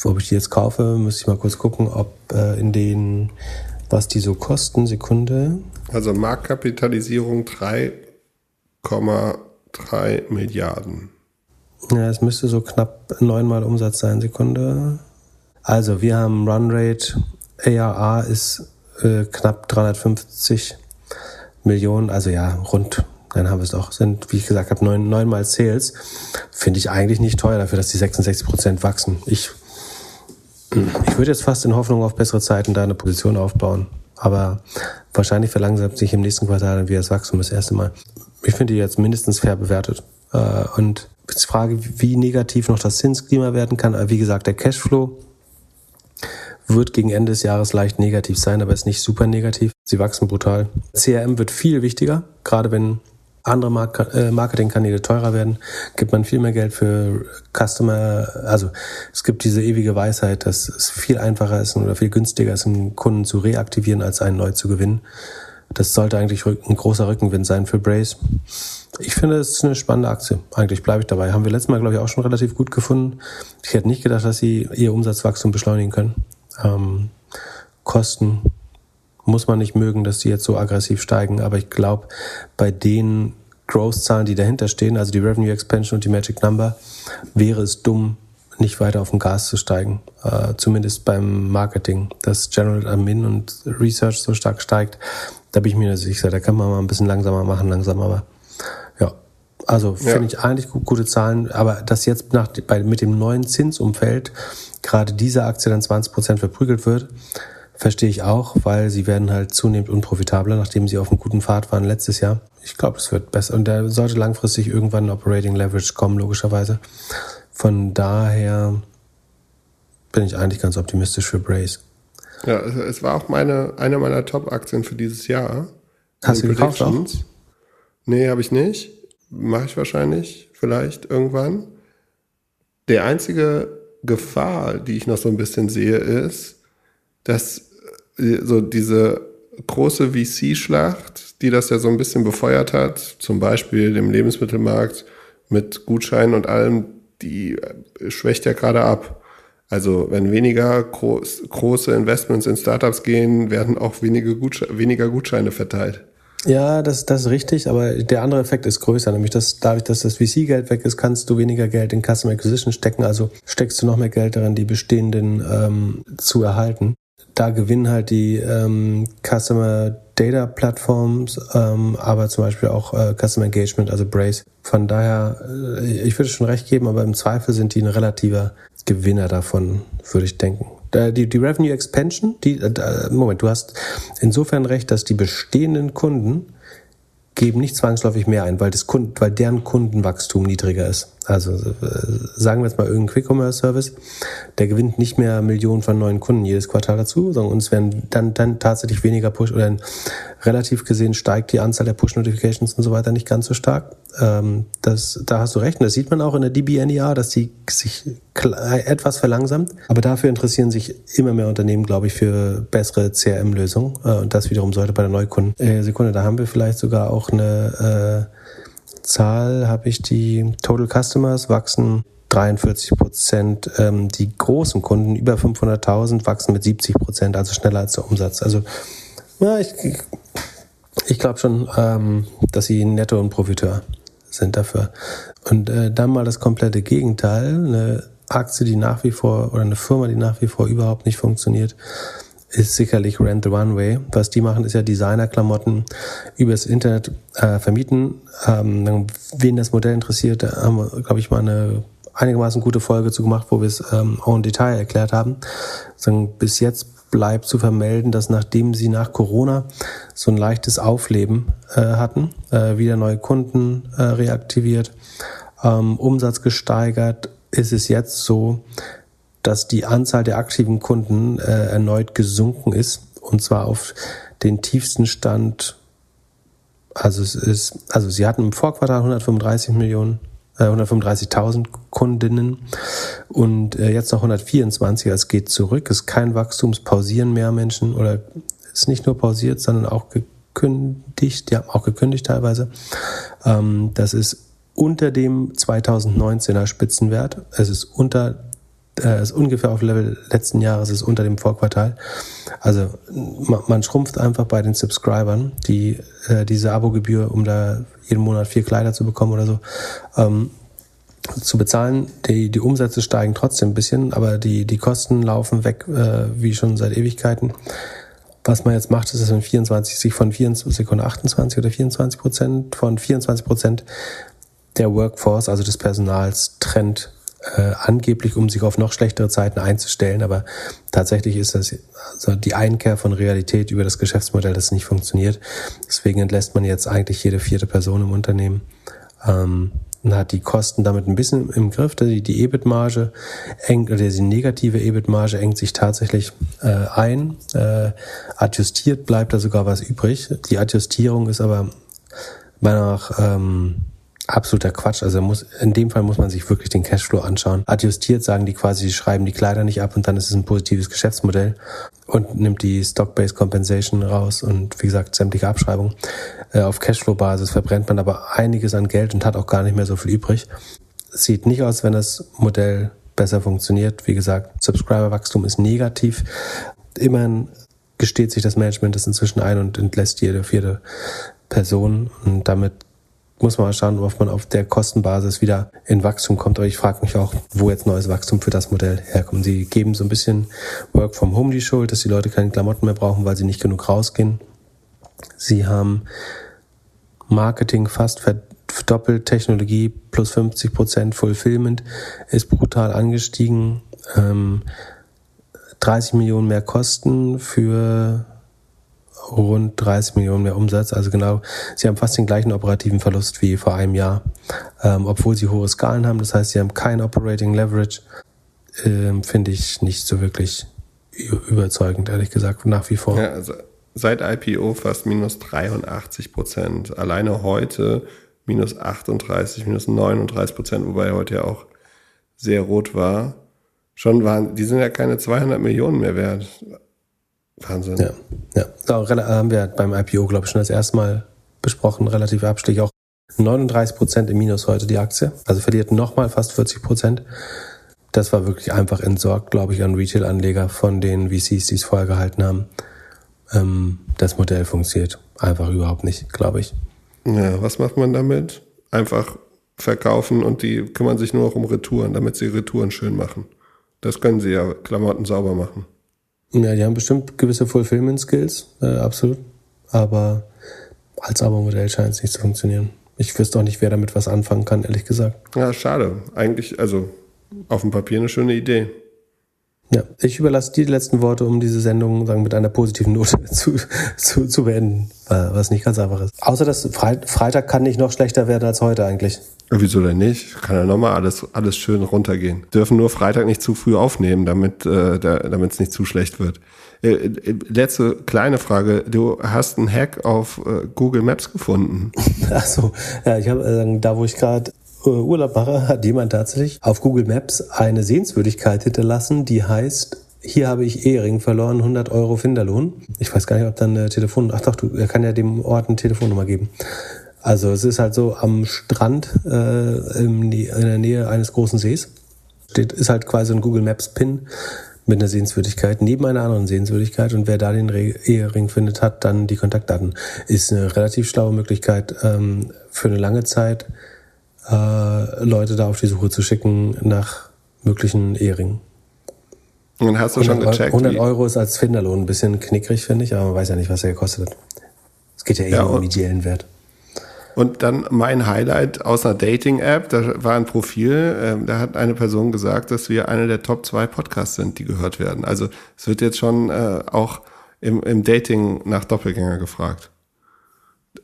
Ob ich die jetzt kaufe, müsste ich mal kurz gucken, ob äh, in den, was die so kosten. Sekunde. Also Marktkapitalisierung 3,3 Milliarden. Ja, es müsste so knapp neunmal Umsatz sein. Sekunde. Also wir haben Runrate, ARR ist äh, knapp 350 Millionen, also ja, rund, dann haben wir es doch, sind, wie ich gesagt habe, neun, neunmal Sales. Finde ich eigentlich nicht teuer dafür, dass die 66 Prozent wachsen. Ich, ich würde jetzt fast in Hoffnung auf bessere Zeiten da eine Position aufbauen. Aber wahrscheinlich verlangsamt sich im nächsten Quartal dann wieder das Wachstum das erste Mal. Ich finde die jetzt mindestens fair bewertet. Äh, und die Frage, wie negativ noch das Zinsklima werden kann. Wie gesagt, der Cashflow wird gegen Ende des Jahres leicht negativ sein, aber ist nicht super negativ. Sie wachsen brutal. CRM wird viel wichtiger, gerade wenn andere äh, Marketingkanäle teurer werden, gibt man viel mehr Geld für Customer. Also es gibt diese ewige Weisheit, dass es viel einfacher ist oder viel günstiger ist, einen Kunden zu reaktivieren, als einen neu zu gewinnen. Das sollte eigentlich ein großer Rückenwind sein für Brace. Ich finde, es ist eine spannende Aktie. Eigentlich bleibe ich dabei. Haben wir letztes Mal, glaube ich, auch schon relativ gut gefunden. Ich hätte nicht gedacht, dass sie ihr Umsatzwachstum beschleunigen können. Ähm, Kosten muss man nicht mögen, dass die jetzt so aggressiv steigen, aber ich glaube, bei den Growth-Zahlen, die dahinter stehen, also die Revenue Expansion und die Magic Number, wäre es dumm, nicht weiter auf dem Gas zu steigen. Äh, zumindest beim Marketing. Dass General Admin und Research so stark steigt, da bin ich mir sicher. Da kann man mal ein bisschen langsamer machen, langsam, aber ja. Also finde ja. ich eigentlich gute Zahlen, aber dass jetzt nach, bei, mit dem neuen Zinsumfeld gerade diese Aktie dann 20 Prozent verprügelt wird, verstehe ich auch, weil sie werden halt zunehmend unprofitabler, nachdem sie auf einem guten Pfad waren letztes Jahr. Ich glaube, es wird besser. Und da sollte langfristig irgendwann ein Operating Leverage kommen, logischerweise. Von daher bin ich eigentlich ganz optimistisch für Brace. Ja, es war auch meine, eine meiner Top-Aktien für dieses Jahr. Hast du gekauft auch? Nee, habe ich nicht. Mache ich wahrscheinlich, vielleicht irgendwann. Der einzige Gefahr, die ich noch so ein bisschen sehe, ist, dass äh, so diese große VC-Schlacht, die das ja so ein bisschen befeuert hat, zum Beispiel dem Lebensmittelmarkt mit Gutscheinen und allem, die äh, schwächt ja gerade ab. Also wenn weniger groß, große Investments in Startups gehen, werden auch wenige Gutsche weniger Gutscheine verteilt. Ja, das, das ist richtig, aber der andere Effekt ist größer, nämlich dass dadurch, dass das VC-Geld weg ist, kannst du weniger Geld in Customer Acquisition stecken, also steckst du noch mehr Geld darin, die bestehenden ähm, zu erhalten. Da gewinnen halt die ähm, Customer Data Plattforms, ähm, aber zum Beispiel auch äh, Customer Engagement, also Brace. Von daher, äh, ich würde schon recht geben, aber im Zweifel sind die ein relativer Gewinner davon, würde ich denken. Die, die Revenue Expansion, die, äh, Moment, du hast insofern recht, dass die bestehenden Kunden geben nicht zwangsläufig mehr ein, weil, das Kunden, weil deren Kundenwachstum niedriger ist. Also äh, sagen wir jetzt mal irgendein Quick-Commerce-Service, der gewinnt nicht mehr Millionen von neuen Kunden jedes Quartal dazu, sondern uns werden dann, dann tatsächlich weniger Push oder relativ gesehen steigt die Anzahl der Push-Notifications und so weiter nicht ganz so stark. Ähm, das, da hast du recht. Und das sieht man auch in der DBNEA, dass die sich etwas verlangsamt. Aber dafür interessieren sich immer mehr Unternehmen, glaube ich, für bessere CRM-Lösungen. Äh, und das wiederum sollte bei der Neukunden. Äh, Sekunde, da haben wir vielleicht sogar auch eine äh, Zahl habe ich die Total Customers wachsen 43 Prozent. Ähm, die großen Kunden über 500.000 wachsen mit 70 Prozent, also schneller als der Umsatz. Also ja, ich, ich glaube schon, ähm, dass sie Netto und Profiteur sind dafür. Und äh, dann mal das komplette Gegenteil, eine Aktie, die nach wie vor oder eine Firma, die nach wie vor überhaupt nicht funktioniert, ist sicherlich Rent the Runway. Was die machen, ist ja Designerklamotten übers Internet äh, vermieten. Ähm, wen das Modell interessiert, da haben wir, glaube ich, mal eine einigermaßen gute Folge zu gemacht, wo wir es ähm, auch im Detail erklärt haben. Also, bis jetzt bleibt zu vermelden, dass nachdem sie nach Corona so ein leichtes Aufleben äh, hatten, äh, wieder neue Kunden äh, reaktiviert, ähm, Umsatz gesteigert, ist es jetzt so, dass die Anzahl der aktiven Kunden äh, erneut gesunken ist und zwar auf den tiefsten Stand. Also es ist, also sie hatten im Vorquartal 135 Millionen, äh, 135.000 Kundinnen und äh, jetzt noch 124. Es geht zurück, es ist kein Wachstumspausieren mehr Menschen oder ist nicht nur pausiert, sondern auch gekündigt. Haben auch gekündigt teilweise. Ähm, das ist unter dem 2019er Spitzenwert. Es ist unter äh, ist ungefähr auf Level letzten Jahres, ist unter dem Vorquartal. Also man, man schrumpft einfach bei den Subscribern, die äh, diese Abogebühr, um da jeden Monat vier Kleider zu bekommen oder so, ähm, zu bezahlen. Die, die Umsätze steigen trotzdem ein bisschen, aber die, die Kosten laufen weg, äh, wie schon seit Ewigkeiten. Was man jetzt macht, ist, dass man 24, sich von 24 Sekunden 28 oder 24 Prozent, von 24 Prozent der Workforce, also des Personals, trennt äh, angeblich, um sich auf noch schlechtere Zeiten einzustellen, aber tatsächlich ist das also die Einkehr von Realität über das Geschäftsmodell, das nicht funktioniert. Deswegen entlässt man jetzt eigentlich jede vierte Person im Unternehmen. Ähm, und hat die Kosten damit ein bisschen im Griff. Die, die EBIT-Marge engt, oder die negative EBIT-Marge engt sich tatsächlich äh, ein. Äh, adjustiert bleibt da sogar was übrig. Die Adjustierung ist aber meiner nach ähm, absoluter Quatsch. Also muss, in dem Fall muss man sich wirklich den Cashflow anschauen. Adjustiert sagen die quasi, sie schreiben die Kleider nicht ab und dann ist es ein positives Geschäftsmodell und nimmt die Stock-Based Compensation raus und wie gesagt sämtliche Abschreibungen. Äh, auf Cashflow-Basis verbrennt man aber einiges an Geld und hat auch gar nicht mehr so viel übrig. Sieht nicht aus, wenn das Modell besser funktioniert. Wie gesagt, Subscriber-Wachstum ist negativ. Immerhin gesteht sich das Management das inzwischen ein und entlässt jede vierte Person und damit muss man mal schauen, ob man auf der Kostenbasis wieder in Wachstum kommt. Aber ich frage mich auch, wo jetzt neues Wachstum für das Modell herkommt. Sie geben so ein bisschen Work from Home die Schuld, dass die Leute keine Klamotten mehr brauchen, weil sie nicht genug rausgehen. Sie haben Marketing fast verdoppelt, Technologie plus 50 Prozent, Fulfillment ist brutal angestiegen. 30 ähm, Millionen mehr Kosten für rund 30 Millionen mehr Umsatz. Also genau, sie haben fast den gleichen operativen Verlust wie vor einem Jahr, ähm, obwohl sie hohe Skalen haben. Das heißt, sie haben kein Operating Leverage. Ähm, Finde ich nicht so wirklich überzeugend, ehrlich gesagt, nach wie vor. Ja, also seit IPO fast minus 83 Prozent. Alleine heute minus 38, minus 39 Prozent, wobei heute ja auch sehr rot war. Schon waren, die sind ja keine 200 Millionen mehr wert. Wahnsinn. Ja, ja. Da haben wir beim IPO, glaube ich, schon das erste Mal besprochen, relativ Abstich auch 39 Prozent im Minus heute die Aktie. Also verliert nochmal fast 40 Prozent. Das war wirklich einfach entsorgt, glaube ich, an Retail-Anleger von den VCs, die es vorher gehalten haben. Ähm, das Modell funktioniert einfach überhaupt nicht, glaube ich. Ja, was macht man damit? Einfach verkaufen und die kümmern sich nur noch um Retouren, damit sie Retouren schön machen. Das können sie ja, Klamotten sauber machen. Ja, die haben bestimmt gewisse Fulfillment-Skills, äh, absolut. Aber als Abo-Modell scheint es nicht zu funktionieren. Ich wüsste auch nicht, wer damit was anfangen kann, ehrlich gesagt. Ja, schade. Eigentlich, also auf dem Papier eine schöne Idee. Ja, ich überlasse dir die letzten Worte, um diese Sendung sagen, mit einer positiven Note <laughs> zu, zu, zu beenden, was nicht ganz einfach ist. Außer dass Freitag kann nicht noch schlechter werden als heute eigentlich. Wieso denn nicht? Kann ja nochmal alles, alles schön runtergehen. Dürfen nur Freitag nicht zu früh aufnehmen, damit äh, damit es nicht zu schlecht wird. Äh, äh, letzte kleine Frage. Du hast einen Hack auf äh, Google Maps gefunden. <laughs> Ach so, ja, ich habe äh, da, wo ich gerade äh, Urlaub mache, <laughs> hat jemand tatsächlich auf Google Maps eine Sehenswürdigkeit hinterlassen, die heißt hier habe ich Ehering verloren, 100 Euro Finderlohn. Ich weiß gar nicht, ob dann eine Telefon... Ach doch, du, er kann ja dem Ort eine Telefonnummer geben. Also es ist halt so am Strand äh, in, der Nähe eines großen Sees. Steht, ist halt quasi ein Google Maps Pin mit einer Sehenswürdigkeit neben einer anderen Sehenswürdigkeit und wer da den Ehering findet, hat dann die Kontaktdaten. Ist eine relativ schlaue Möglichkeit ähm, für eine lange Zeit äh, Leute da auf die Suche zu schicken nach möglichen Eheringen. Und hast du schon gecheckt? 100 Euro ist als Finderlohn ein bisschen knickrig, finde ich, aber man weiß ja nicht, was er gekostet hat. Es geht ja eher ja, um ideellen Wert. Und dann mein Highlight aus einer Dating-App, da war ein Profil, äh, da hat eine Person gesagt, dass wir eine der Top 2 Podcasts sind, die gehört werden. Also es wird jetzt schon äh, auch im, im Dating nach Doppelgänger gefragt.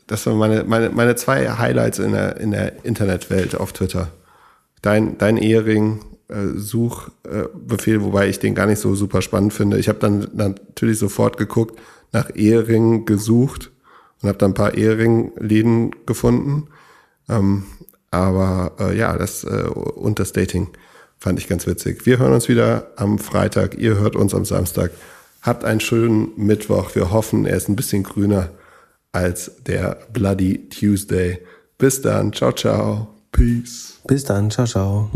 Das waren meine, meine, meine zwei Highlights in der, in der Internetwelt auf Twitter. Dein, dein Ehering, äh, Suchbefehl, äh, wobei ich den gar nicht so super spannend finde. Ich habe dann natürlich sofort geguckt, nach Ehering gesucht und habe dann ein paar Ehering-Läden gefunden. Ähm, aber äh, ja, das äh, und das Dating fand ich ganz witzig. Wir hören uns wieder am Freitag. Ihr hört uns am Samstag. Habt einen schönen Mittwoch. Wir hoffen, er ist ein bisschen grüner als der Bloody Tuesday. Bis dann. Ciao, ciao. Peace. Bis dann. Ciao, ciao.